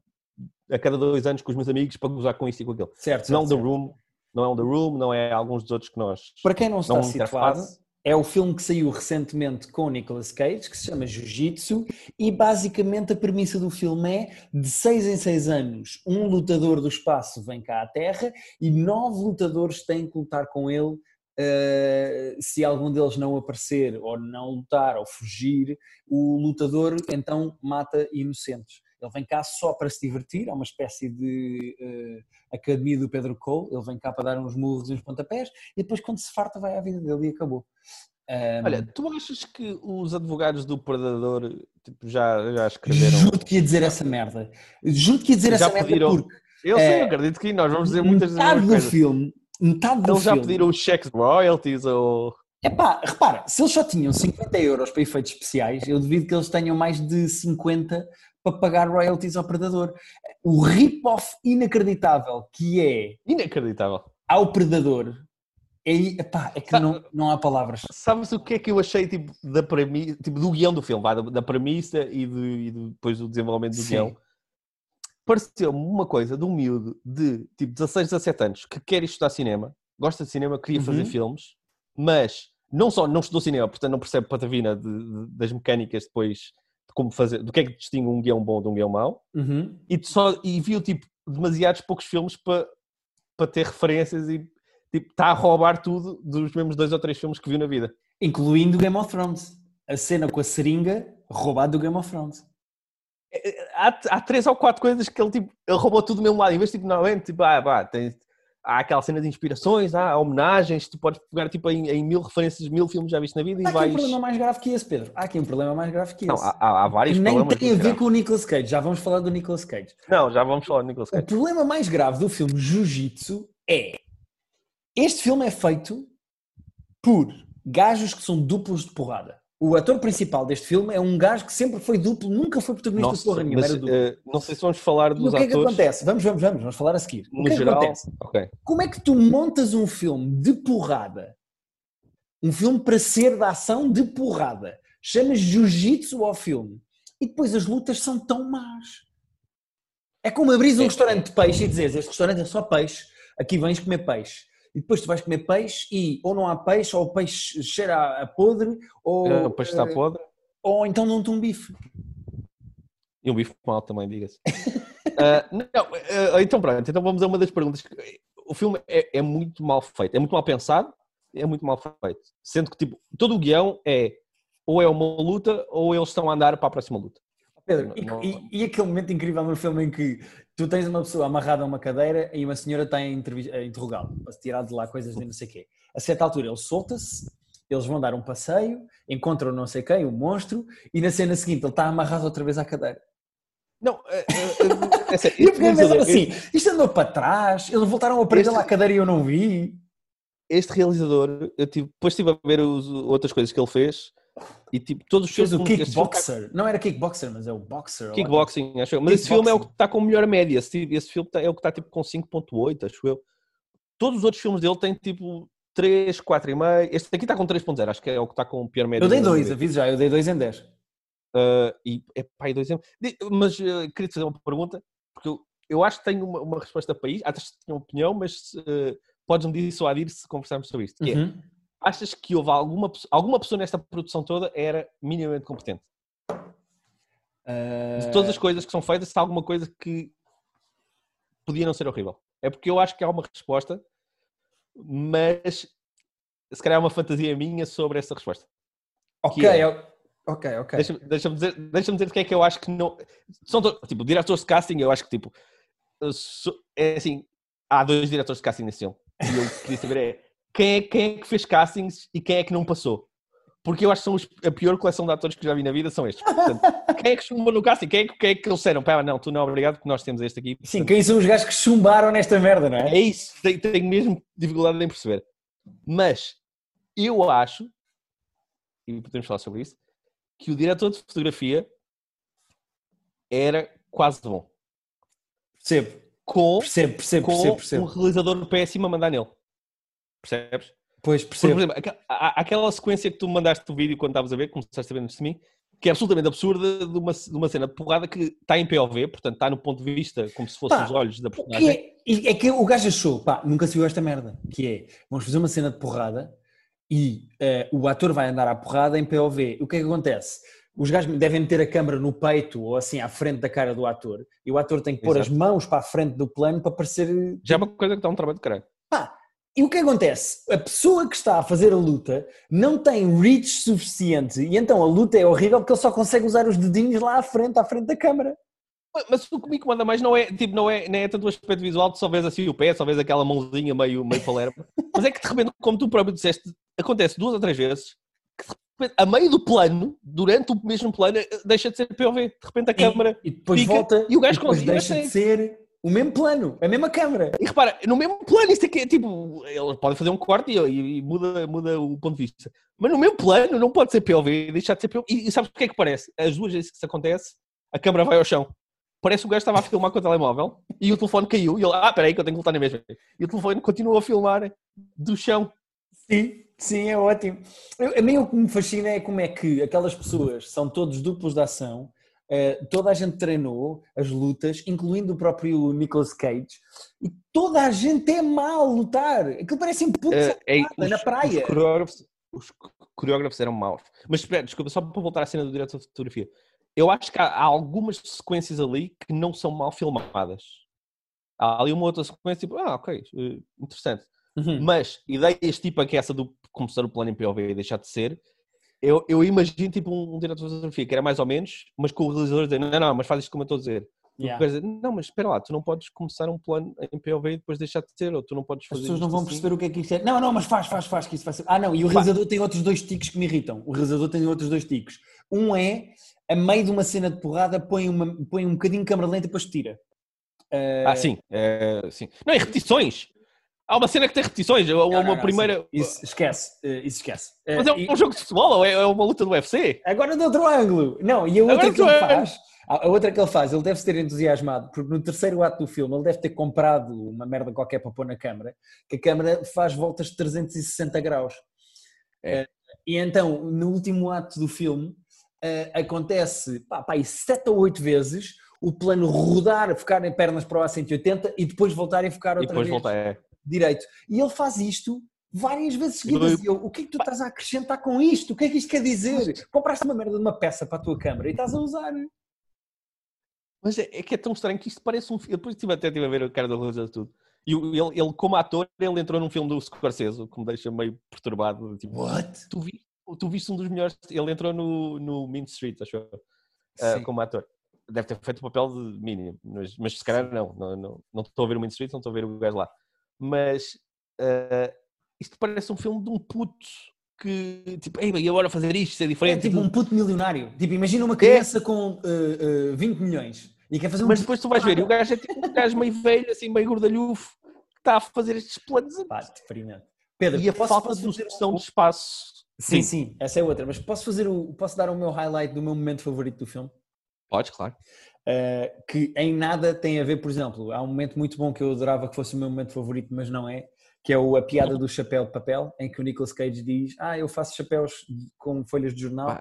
a cada dois anos com os meus amigos para gozar com isto e com aquilo. Certo, Não certo, The certo. Room, não é um The Room, não é alguns dos outros que nós Para quem não está não situado, interface. É o filme que saiu recentemente com Nicolas Cage, que se chama Jiu-Jitsu, e basicamente a premissa do filme é, de seis em seis anos, um lutador do espaço vem cá à Terra e nove lutadores têm que lutar com ele. eh, se algum deles não aparecer ou não lutar ou fugir, o lutador então mata inocentes. Ele vem cá só para se divertir, é uma espécie de eh, academia do Pedro Cole. Ele vem cá para dar uns murros e uns pontapés e depois, quando se farta, vai à vida dele e acabou. Um, Olha, tu achas que os advogados do Predador tipo, já, já escreveram? juro que ia dizer essa merda. Juro que ia dizer Já essa merda pediram- porque Eu sei, É, eu acredito que nós vamos dizer muitas das metade do coisas. filme, metade do Eles já filme. pediram os cheques de royalties ou. Epá, repara, se eles só tinham 50 euros para efeitos especiais, eu duvido que eles tenham mais de 50 para pagar royalties ao Predador. O rip-off inacreditável que é Inacreditável. ao Predador, é, é que Sabe- não, não há palavras. Sabes o que é que eu achei tipo, da premissa, tipo, do guião do filme, vá, da, da premissa e, de, e de- depois do desenvolvimento do Sim. guião? Pareceu-me uma coisa de um miúdo de tipo 16, 17 anos que quer estudar cinema, gosta de cinema, queria fazer Uhum. filmes, mas não só não estudou cinema, portanto não percebe patavina de- de- das mecânicas depois de como fazer, do que é que distingue um guião bom de um guião mau, Uhum. e, só, e viu tipo demasiados poucos filmes para para ter referências e tipo, está a roubar tudo dos mesmos dois ou três filmes que viu na vida. Incluindo Game of Thrones. A cena com a seringa roubada do Game of Thrones. há, há três ou quatro coisas que ele, tipo, ele roubou tudo do mesmo lado. Em vez de, tipo, normalmente, tipo, ah, pá, tem, há aquela cena de inspirações, há homenagens, tu podes pegar, tipo, em, em mil referências, mil filmes já viste na vida e Há aqui vais... um problema mais grave que esse, Pedro. Há aqui um problema mais grave que Não, esse. há, há- há vários nem problemas tem a ver com o Nicolas Cage. Já vamos falar do Nicolas Cage. Não, já vamos falar de Nicolas O Cage. problema mais grave do filme Jiu-Jitsu é este filme é feito por gajos que são duplos de porrada. O ator principal deste filme é um gajo que sempre foi duplo, nunca foi protagonista de Nossa, porra nenhuma, eh, não sei se vamos falar dos o que é que atores acontece? Vamos, vamos, vamos, vamos falar a seguir. O no que é que geral. acontece? Ok. Como é que tu montas um filme de porrada? Um filme para ser de ação de porrada. Chamas jiu-jitsu ao filme. E depois as lutas são tão más. É como abrir um É. restaurante de peixe e dizeres, este restaurante é só peixe, aqui vens comer peixe. E depois tu vais comer peixe e ou não há peixe, ou o peixe cheira a, podre, ou, Eh, O peixe está eh, podre. ou então não te um bife. E um bife mal também, diga-se. Ah, não, ah, então pronto, então vamos a uma das perguntas. O filme é, é muito mal feito, é muito mal pensado, é muito mal feito. Sendo que, tipo, todo o guião é ou é uma luta ou eles estão a andar para a próxima luta. Pedro, e, e- e aquele momento incrível no filme em que tu tens uma pessoa amarrada a uma cadeira e uma senhora está a, a interrogá-lo, se tirar de lá coisas de não sei o quê. A certa altura ele solta-se, eles vão dar um passeio, encontram não sei quem, um monstro, e na cena seguinte ele está amarrado outra vez à cadeira. Não, ah, ah, ah, é sério, eu este fiquei a pensar realizador- assim, isto andou para trás, eles voltaram a prender Este- lá a cadeira e eu não vi. este realizador, eu tive, depois estive a ver os- outras coisas que ele fez e tipo, todos os Fez filmes. o filme tá- kickboxer, não era kickboxer, mas é o boxer. lá. Kickboxing, acho eu. Mas esse filme é o que está com melhor média. Esse, esse filme tá- é o que está tipo com 5.8, acho eu. Todos os outros filmes dele têm tipo 3, 4,5. Este aqui está com 3.0, acho que é o que está com pior média. Eu dei da dois, vida. aviso já, eu dei dois em 10. Uh, e é e dois anos. Di- Mas uh, queria te fazer uma pergunta, porque eu acho que tenho uma, uma resposta para isto. Acho que tinha uma opinião, mas uh, podes-me dissuadir se conversarmos sobre isto. Que é, Uhum. Achas que houve alguma, alguma pessoa nesta produção toda era minimamente competente? De todas as coisas que são feitas, se há alguma coisa que podia não ser horrível. É porque eu acho que há uma resposta, mas se calhar é uma fantasia minha sobre essa resposta. Ok, é- ok, ok. Deixa-me deixa-me dizer, deixa dizer o que é que eu acho que não. São to- tipo, diretores de casting, eu acho que tipo. sou- É assim, há dois diretores de casting nesse filme. E eu queria saber é quem, é quem é que fez castings e quem é que não passou. Porque eu acho que são os- a pior coleção de atores que já vi na vida são estes. Portanto, quem é que chumbou no casting? Quem é, que- quem é que eles disseram? Pá, não, tu não, obrigado, porque nós temos este aqui. Sim, quem são os gajos que chumbaram nesta merda, não é? É isso, tenho, tenho mesmo dificuldade em perceber. Mas eu acho, e podemos falar sobre isso, que o diretor de fotografia era quase bom. Percebo, Com, percebo, percebo, com percebo, um percebo. realizador péssimo a mandar nele. Percebes? Pois, Porque, percebo. por exemplo, há- há aquela sequência que tu me mandaste do vídeo quando estavas a ver, começaste a ver antes de mim, que é absolutamente absurda de uma, de uma cena de porrada que está em POV, portanto está no ponto de vista como se fossem os olhos da O que personagem. é, é que o gajo achou, pá, nunca se viu esta merda, que é, vamos fazer uma cena de porrada e eh, o ator vai andar à porrada em POV. O que é que acontece? Os gajos devem meter a câmera no peito ou assim à frente da cara do ator e o ator tem que pôr Exato. as mãos para a frente do plano para parecer... Já é uma coisa que dá um trabalho de caralho. Pá, e o que acontece? A pessoa que está a fazer a luta não tem reach suficiente e então a luta é horrível porque ele só consegue usar os dedinhos lá à frente, à frente da câmara. Mas o que me incomoda mais não é, tipo, não é, não é tanto o aspecto visual, tu só vês assim o pé, só vês aquela mãozinha meio, meio palerma. Mas é que de repente, como tu próprio disseste, acontece duas ou três vezes que de repente, a meio do plano, durante o mesmo plano, deixa de ser POV. De repente a câmara. E depois fica, volta e o gajo consegue, deixa de consegue. ser o mesmo plano, a mesma câmara. E repara, no mesmo plano, isto aqui é tipo. Eles podem fazer um corte e, e- e muda, muda o ponto de vista. Mas no mesmo plano não pode ser POV, deixar de ser POV. E, e sabes o que é que parece? As duas vezes que isso acontece, a câmara vai ao chão. Parece que o gajo estava a filmar com o telemóvel e o telefone caiu. E ele, ah, peraí, que eu tenho que voltar na mesma. E o telefone continua a filmar do chão. Sim, sim, é ótimo. Eu- a mim o que me fascina é como é que aquelas pessoas são todos duplos de ação, eh, toda a gente treinou as lutas, incluindo o próprio Nicolas Cage, e toda a gente é a lutar. Aquilo parece um puto Eh, é, salada na praia. Os coreógrafos, os coreógrafos eram maus. Mas espera, desculpa, só para voltar à cena do diretor de fotografia. Eu acho que há, há algumas sequências ali que não são mal filmadas. Há ali uma outra sequência, tipo, ah, ok, eh, interessante. Uhum. Mas ideias tipo a que essa do começar o plano em POV e deixar de ser, eu, eu imagino tipo um, um diretor de fotografia que era mais ou menos, mas com o realizador dizer, não, não, mas faz isto como eu estou a dizer. Yeah. Dizer, não, mas espera lá, tu não podes começar um plano em POV e depois deixar de ser, ou tu não podes As fazer pessoas não vão assim. perceber o que é que isto é. Não, não, mas faz, faz, faz, que isso vai ser. Ah, não, e o realizador tem outros dois ticos que me irritam. O realizador tem outros dois ticos. Um é, a meio de uma cena de porrada, põe, uma, põe um bocadinho de câmera lenta e depois tira. Eh, Ah, sim, é, sim. Não, é repetições. Há uma cena que tem repetições. Uma, não, não, não, primeira. sim. Isso esquece, eh, isso esquece. Eh, Mas é um, e- um jogo de futebol ou é, é uma luta do UFC? Agora de outro ângulo. Não, e a outra Agora que ele faz, a outra que ele faz, ele deve se ter entusiasmado, porque no terceiro ato do filme ele deve ter comprado uma merda qualquer para pôr na câmara, que a câmara faz voltas de 360 graus. É. Eh, E então, no último ato do filme, acontece, pá, pá, sete ou oito vezes, o plano rodar, ficar em pernas para o A180 e depois voltar a ficar E outra depois vez volta. É. direito. E ele faz isto várias vezes seguidas. E eu, o que é que tu estás a acrescentar com isto? O que é que isto quer dizer? Compraste uma merda de uma peça para a tua câmara e estás a usar. Mas é, é que é tão estranho que isto parece um filme. Depois estive até estive a ver o cara do realizador tudo. E ele, ele, como ator, ele entrou num filme do Scorsese, que me deixa meio perturbado. Tipo, What? tu, vi, tu viste um dos melhores. Ele entrou no, no Mean Street, acho eu, ah, Sim. como ator. Deve ter feito o papel de mínimo, mas, mas se calhar não. Não, não. não estou a ver o Mean Street, não estou a ver o gajo lá. Mas ah, isto parece um filme de um puto que, tipo, ei, e agora fazer isto, isso é É diferente. tipo um puto milionário. Tipo, imagina uma criança com eh, eh, 20 milhões e quer fazer um. Mas depois tu vais ver, e o gajo é tipo um gajo meio velho, assim, meio gordalhufo, que está a fazer estes planos. Pá, experimento. Pedro, E a posso- falta de noção o- de espaço. Sim, sim, essa é outra. Mas posso fazer o. Posso dar o meu highlight do meu momento favorito do filme? Podes, claro. Uh, que em nada tem a ver, por exemplo, há um momento muito bom que eu adorava que fosse o meu momento favorito, mas não é, que é o, a piada do chapéu de papel, em que o Nicolas Cage diz: Ah, eu faço chapéus com folhas de jornal.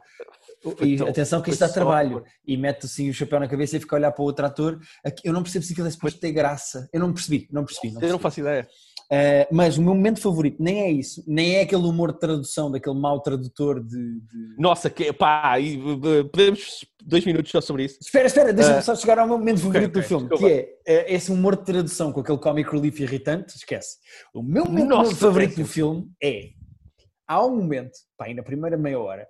E tão- atenção que isto dá trabalho. E mete assim o chapéu na cabeça e fica a olhar para o outro ator. Eu não percebo se aquilo é suposto ter graça. Eu não percebi, não percebi. Não Eu não percebi. faço ideia. Uh, mas o meu momento favorito nem é isso, nem é aquele humor de tradução, daquele mau tradutor de. de- Nossa, que, pá, e, uh, podemos dois minutos só sobre isso. Espera, espera, deixa-me Uh, só chegar ao meu momento favorito ok, do filme, desculpa. que é uh, esse humor de tradução com aquele comic relief irritante. Esquece. O meu momento Nossa, favorito do filme é. Há um momento, pá, aí na primeira meia hora,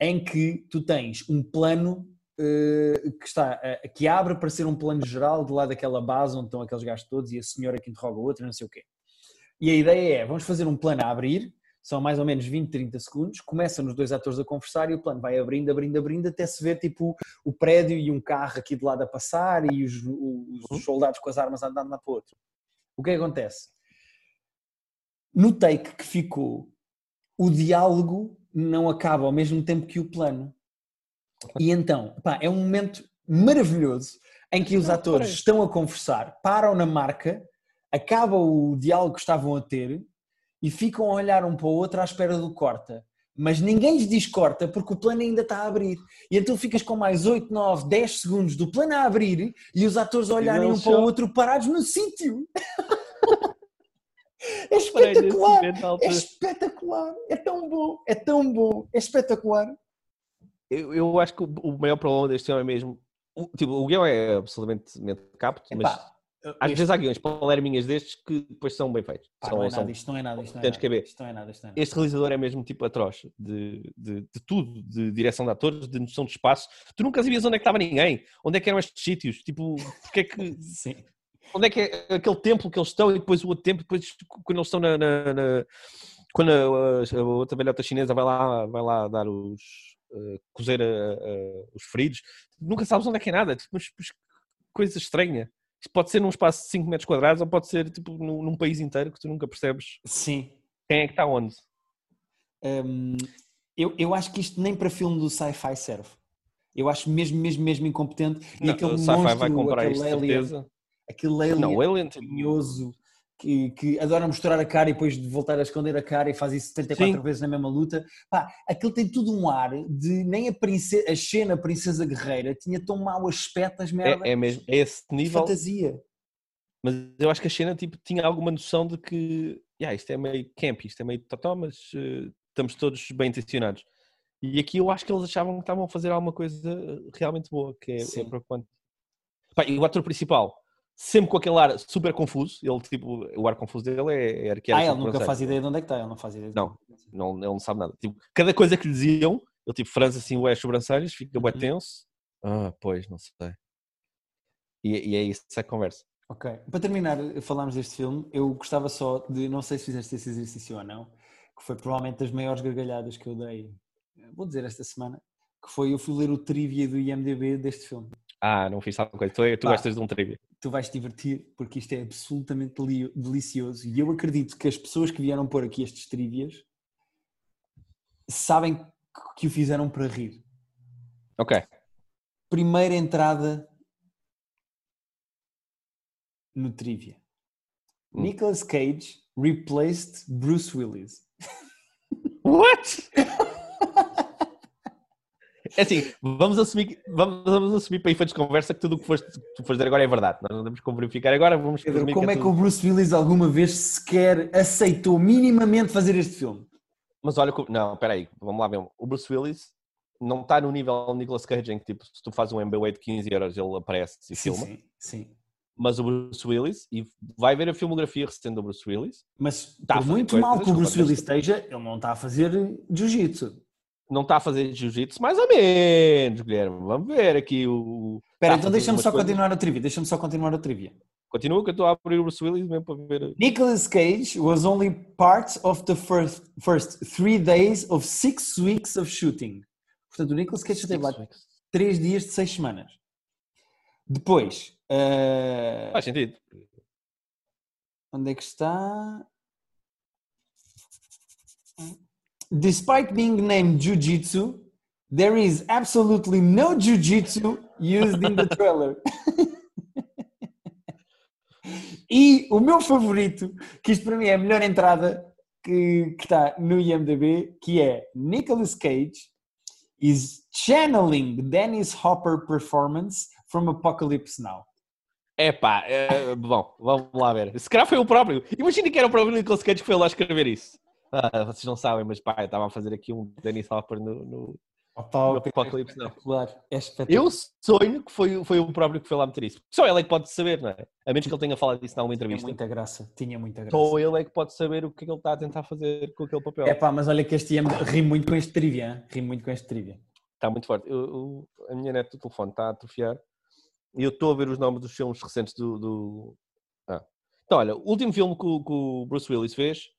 em que tu tens um plano que está que abre para ser um plano geral de lá daquela base onde estão aqueles gajos todos e a senhora que interroga o outro, não sei o quê. E a ideia é, vamos fazer um plano a abrir, são mais ou menos 20, 30 segundos, começam os dois atores a conversar e o plano vai abrindo, abrindo, abrindo, até se ver tipo o prédio e um carro aqui de lado a passar e os, os- os soldados com as armas a andar de um lado para o outro. O que é que acontece? No take que ficou, o diálogo não acaba ao mesmo tempo que o plano. E então, pá, é um momento maravilhoso em que os atores estão a conversar, param na marca, acaba o diálogo que estavam a ter e ficam a olhar um para o outro à espera do corta. Mas ninguém lhes diz corta porque o plano ainda está a abrir. E então ficas com mais 8, 9, 10 segundos do plano a abrir e os atores a olharem um para o outro parados no sítio. É espetacular! É espetacular! É tão bom! É tão bom! É espetacular! Eu, eu acho que o, o maior problema deste filme é mesmo. O, tipo, o guião é absolutamente capto, mas às este- vezes há guiões palerminhas destes que depois são bem feitos. São- não é são- nada, isto não é nada, isto não é tens que nada. ver. Isto não é nada, isto não é nada. Este realizador é mesmo tipo atroz de, de, de tudo, de direção de atores, de noção de espaço. Tu nunca sabias onde é que estava ninguém, onde é que eram estes sítios, tipo, porque é que, Sim. onde é que é aquele templo que eles estão e depois o outro templo, depois quando eles estão na. na- na- quando a, a- outra velhota chinesa vai lá, vai lá dar os. eh, cozer a- a- os feridos, nunca sabes onde é que é nada, tipo, mas, mas coisa estranha. Pode ser num espaço de 5 metros quadrados ou pode ser tipo num, num país inteiro que tu nunca percebes Sim. quem é que está onde. Hum, eu, eu acho que isto nem para filme do sci-fi serve. Eu acho mesmo, mesmo, mesmo incompetente. E Não, aquele o Sci-Fi monstro, vai comprar aquele isto, alien, certeza. aquele alien Não, o Alien, que, que adora mostrar a cara e depois de voltar a esconder a cara e faz isso 74 Sim. vezes na mesma luta. Pá, aquilo tem tudo um ar de nem a, princesa, a Xena, Princesa Guerreira, tinha tão mau aspecto as merdas é, é mesmo, é esse nível, fantasia. mas eu acho que a Xena tipo, tinha alguma noção de que yeah, isto é meio camp, isto é meio totó, mas eh, estamos todos bem intencionados. E aqui eu acho que eles achavam que estavam a fazer alguma coisa realmente boa, que é, é Sim. preocupante. Pá, e o ator principal, sempre com aquele ar super confuso, ele tipo, o ar confuso dele é, é arquear Ah, ele nunca faz ideia de onde é que está, ele não faz ideia. de Não. é está. não, ele não sabe nada. Tipo, cada coisa que lhe diziam, ele tipo franze assim ué, as sobrancelhas, fica bué Uhum. tenso. Ah, pois, não sei. E, e é isso, essa conversa. Ok. Para terminar, falarmos deste filme, eu gostava só de, não sei se fizeste esse exercício ou não, que foi provavelmente das maiores gargalhadas que eu dei, vou dizer esta semana, que foi eu fui ler o trivia do IMDB deste filme. Ah, não fiz tal coisa. Tu, tu Pá. gostas de um trivia. Tu vais te divertir porque isto é absolutamente deli- delicioso e eu acredito que as pessoas que vieram pôr aqui estes trivias sabem que- que o fizeram para rir. Ok. Primeira entrada no trivia. Hum. Nicolas Cage replaced Bruce Willis. What? É assim, vamos assumir, que- vamos, vamos assumir para efeitos de conversa que tudo o que foste, tu foste dizer agora é verdade. Nós não temos como verificar agora, vamos Pedro, como é que o tudo- Bruce Willis alguma vez sequer aceitou minimamente fazer este filme? Mas olha, que- não, espera aí, vamos lá ver. O Bruce Willis não está no nível do Nicolas Cage em que tipo, se tu fazes um MBA de 15 euros ele aparece e filma. sim, sim. Mas o Bruce Willis, e vai ver a filmografia recente do Bruce Willis, Mas Tá fazer muito mal que o Bruce Willis esteja, ele não está a fazer jiu-jitsu. Não está a fazer jiu-jitsu, mais ou menos, Guilherme. Vamos ver aqui o. Espera, Tá então deixa-me só coisas. continuar a trivia. Deixa-me só continuar a trivia. Continua que eu estou a abrir o Bruce Willis mesmo para ver. Nicolas Cage was only part of the first, first three days of six weeks of shooting. Portanto, o Nicolas Cage esteve lá três dias de seis semanas. Depois, eh, Faz sentido. onde é que está? Despite being named Jiu-Jitsu, there is absolutely no Jiu-Jitsu used in the trailer. E o meu favorito, que isto para mim é a melhor entrada que, está no IMDb, que é Nicolas Cage is channeling Dennis Hopper performance from Apocalypse Now. Epá, é, bom, vamos lá ver. Se calhar foi o próprio. Imagina que era o próprio Nicolas Cage que foi lá escrever isso. Ah, vocês não sabem, mas pá, eu estava a fazer aqui um Dennis Hopper no, no, Opa, no Apocalipse. Não. É. Eu sonho que foi, foi o próprio que foi lá meter isso. Só ele é que pode saber, não é? A menos que ele tenha falado disso em alguma Tinha entrevista. muita graça, tinha muita graça. Só ele é que pode saber o que é que ele está a tentar fazer com aquele papel. É pá, mas olha que este IMDb ri muito com este trivia, hein? ri muito com este trivia. Está muito forte. Eu- eu- a minha net do telefone está a atrofiar e eu estou a ver os nomes dos filmes recentes do. do... Ah. Então, olha, o último filme que, o- que o Bruce Willis fez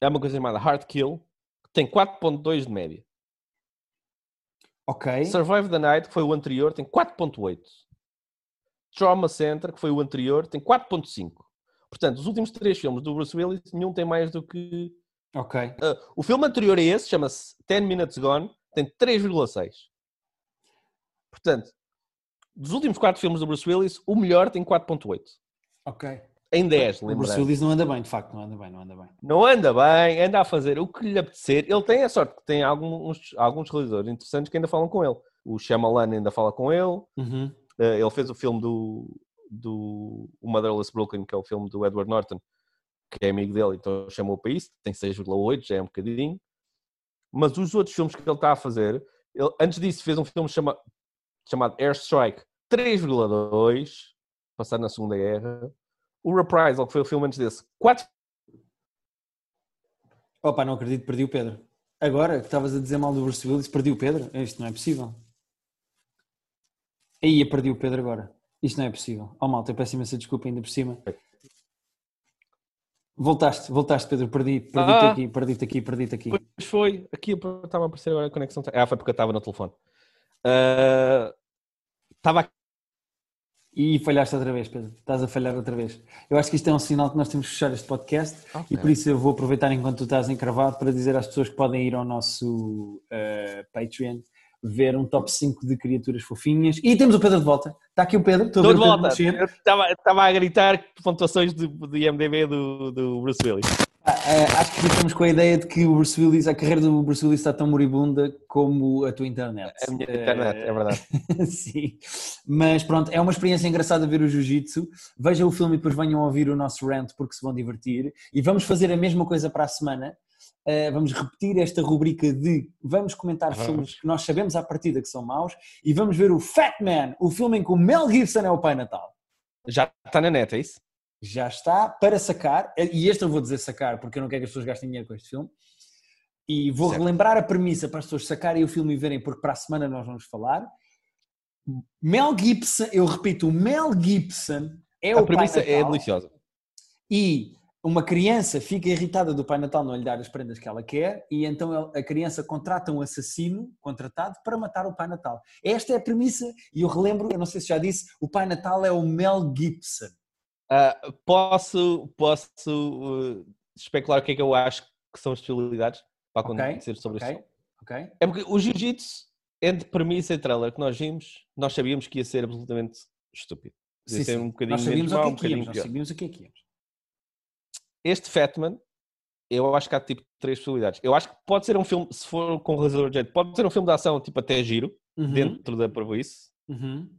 é uma coisa chamada Hard Kill, que tem 4,2 de média. Ok, Survive the Night, que foi o anterior, tem 4,8. Trauma Center, que foi o anterior, tem 4,5. Portanto, os últimos três filmes do Bruce Willis, nenhum tem mais do que. ok. Ah, o filme anterior a esse, chama-se 10 Minutes Gone, tem 3,6. Portanto, dos últimos quatro filmes do Bruce Willis, o melhor tem 4,8. Ok. Em 10, O Bruce não anda bem, de facto, não anda bem, não anda bem. Não anda bem, anda a fazer o que lhe apetecer. Ele tem a sorte que tem alguns, alguns realizadores interessantes que ainda falam com ele. O Shyamalan ainda fala com ele. Uhum. Eh, ele fez o filme do, do o Motherless Brooklyn, que é o filme do Edward Norton, que é amigo dele, então chamou para isso. Tem 6,8, já é um bocadinho. Mas os outros filmes que ele está a fazer, ele, antes disso fez um filme chama, chamado Airstrike 3,2, passado na Segunda Guerra. O Reprisal, que foi o filme antes desse, 4 Opa, não acredito, perdi o Pedro. Agora que estavas a dizer mal do Bruce Willis, perdi o Pedro? Isto não é possível. Aí, eu perdi o Pedro agora. Isto não é possível. Oh malta, eu peço imensa desculpa ainda por cima. Voltaste, voltaste Pedro, perdi, perdi-te Ah. aqui, perdi-te aqui, perdi-te aqui. Pois foi, aqui estava a aparecer agora a conexão. Ah, foi porque eu estava no telefone. Ah, Estava aqui. E falhaste outra vez, Pedro. Estás a falhar outra vez. Eu acho que isto é um sinal que nós temos que fechar este podcast e por isso eu vou aproveitar enquanto tu estás encravado para dizer às pessoas que podem ir ao nosso eh, Patreon ver um top 5 de criaturas fofinhas. E temos o Pedro de volta. Está aqui o Pedro. Estou de volta. estava, estava a gritar pontuações de, de IMDB do, do Bruce Willis. Ah, ah, acho que ficamos com a ideia de que o Bruce Willis, a carreira do Bruce Willis está tão moribunda como a tua internet. A minha internet, é verdade. Sim, mas pronto, é uma experiência engraçada ver o Jiu-Jitsu. Vejam o filme e depois venham ouvir o nosso rant porque se vão divertir. E vamos fazer a mesma coisa para a semana. Uh, vamos repetir esta rubrica de vamos comentar Vamos. filmes que nós sabemos à partida que são maus e vamos ver o Fat Man, o filme em que o Mel Gibson é o Pai Natal. Já está na net, é isso? Já está para sacar, e este eu vou dizer sacar porque eu não quero que as pessoas gastem dinheiro com este filme. E vou Certo. relembrar a premissa para as pessoas sacarem o filme e verem, porque para a semana nós vamos falar. Mel Gibson, eu repito, o Mel Gibson é a o Pai premissa Natal é deliciosa. e uma criança fica irritada do Pai Natal não lhe dar as prendas que ela quer e então a criança contrata um assassino contratado para matar o Pai Natal. Esta é a premissa e eu relembro, eu não sei se já disse, o Pai Natal é o Mel Gibson. Ah, posso posso uh, especular o que é que eu acho que são as possibilidades para acontecer sobre ok. este filme? Ok? É porque o Jiu-Jitsu, entre premissa e trailer que nós vimos, nós sabíamos que ia ser absolutamente estúpido. Sim, sim. um Nós sabíamos o que é que íamos, nós sabíamos o que é que íamos. Este Fatman, eu acho que há tipo três possibilidades. Eu acho que pode ser um filme, se for com o realizador de jeito, pode ser um filme de ação tipo até giro, Uhum, dentro da prejuízo. uhum.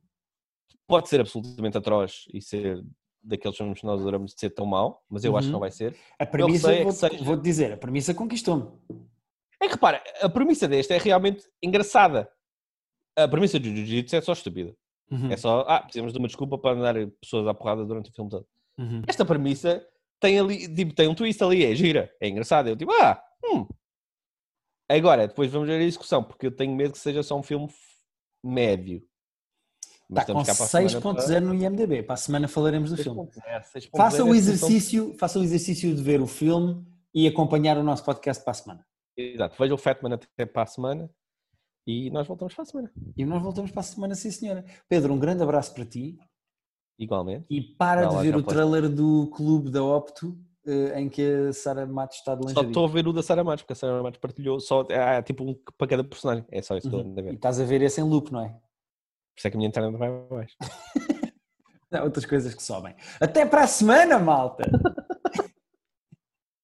Pode ser absolutamente atroz e ser daqueles filmes que nós adoramos de ser tão mau, mas eu acho que Uhum. não vai ser. A premissa, é vou-te seja- vou-te dizer, a premissa conquistou-me. É que repara, a premissa deste é realmente engraçada. A premissa do Jiu-Jitsu é só estúpida. Uhum, É só, ah, precisamos de uma desculpa para andar pessoas à porrada durante o filme todo. uhum. Esta premissa tem ali, tipo, tem um twist ali, é gira, é engraçada. Eu tipo, ah, hum. Agora, depois vamos ver a execução, porque eu tenho medo que seja só um filme médio. Mas Está com estamos cá para a semana 6.0 no IMDB. Para a semana falaremos do para- filme. 6.0, 6.0 Faça o é a execução- exercício, faça o exercício de ver o filme e acompanhar o nosso podcast para a semana. Exato, veja o Fatman até para a semana e nós voltamos para a semana. E nós voltamos para a semana, sim senhora. Pedro, um grande abraço para ti Igualmente. e para Vai de ver o pode. trailer do Clube da Opto eh, em que a Sara Matos está de Só lingerie. estou a ver o da Sarah Matos, porque a Sarah Matos partilhou só, há tipo um para cada personagem. É só isso que Uhum. estou a E ver. estás a ver esse em loop, não é? Por isso é que a minha internet vai abaixo. Há outras coisas que sobem. Até para a semana, malta!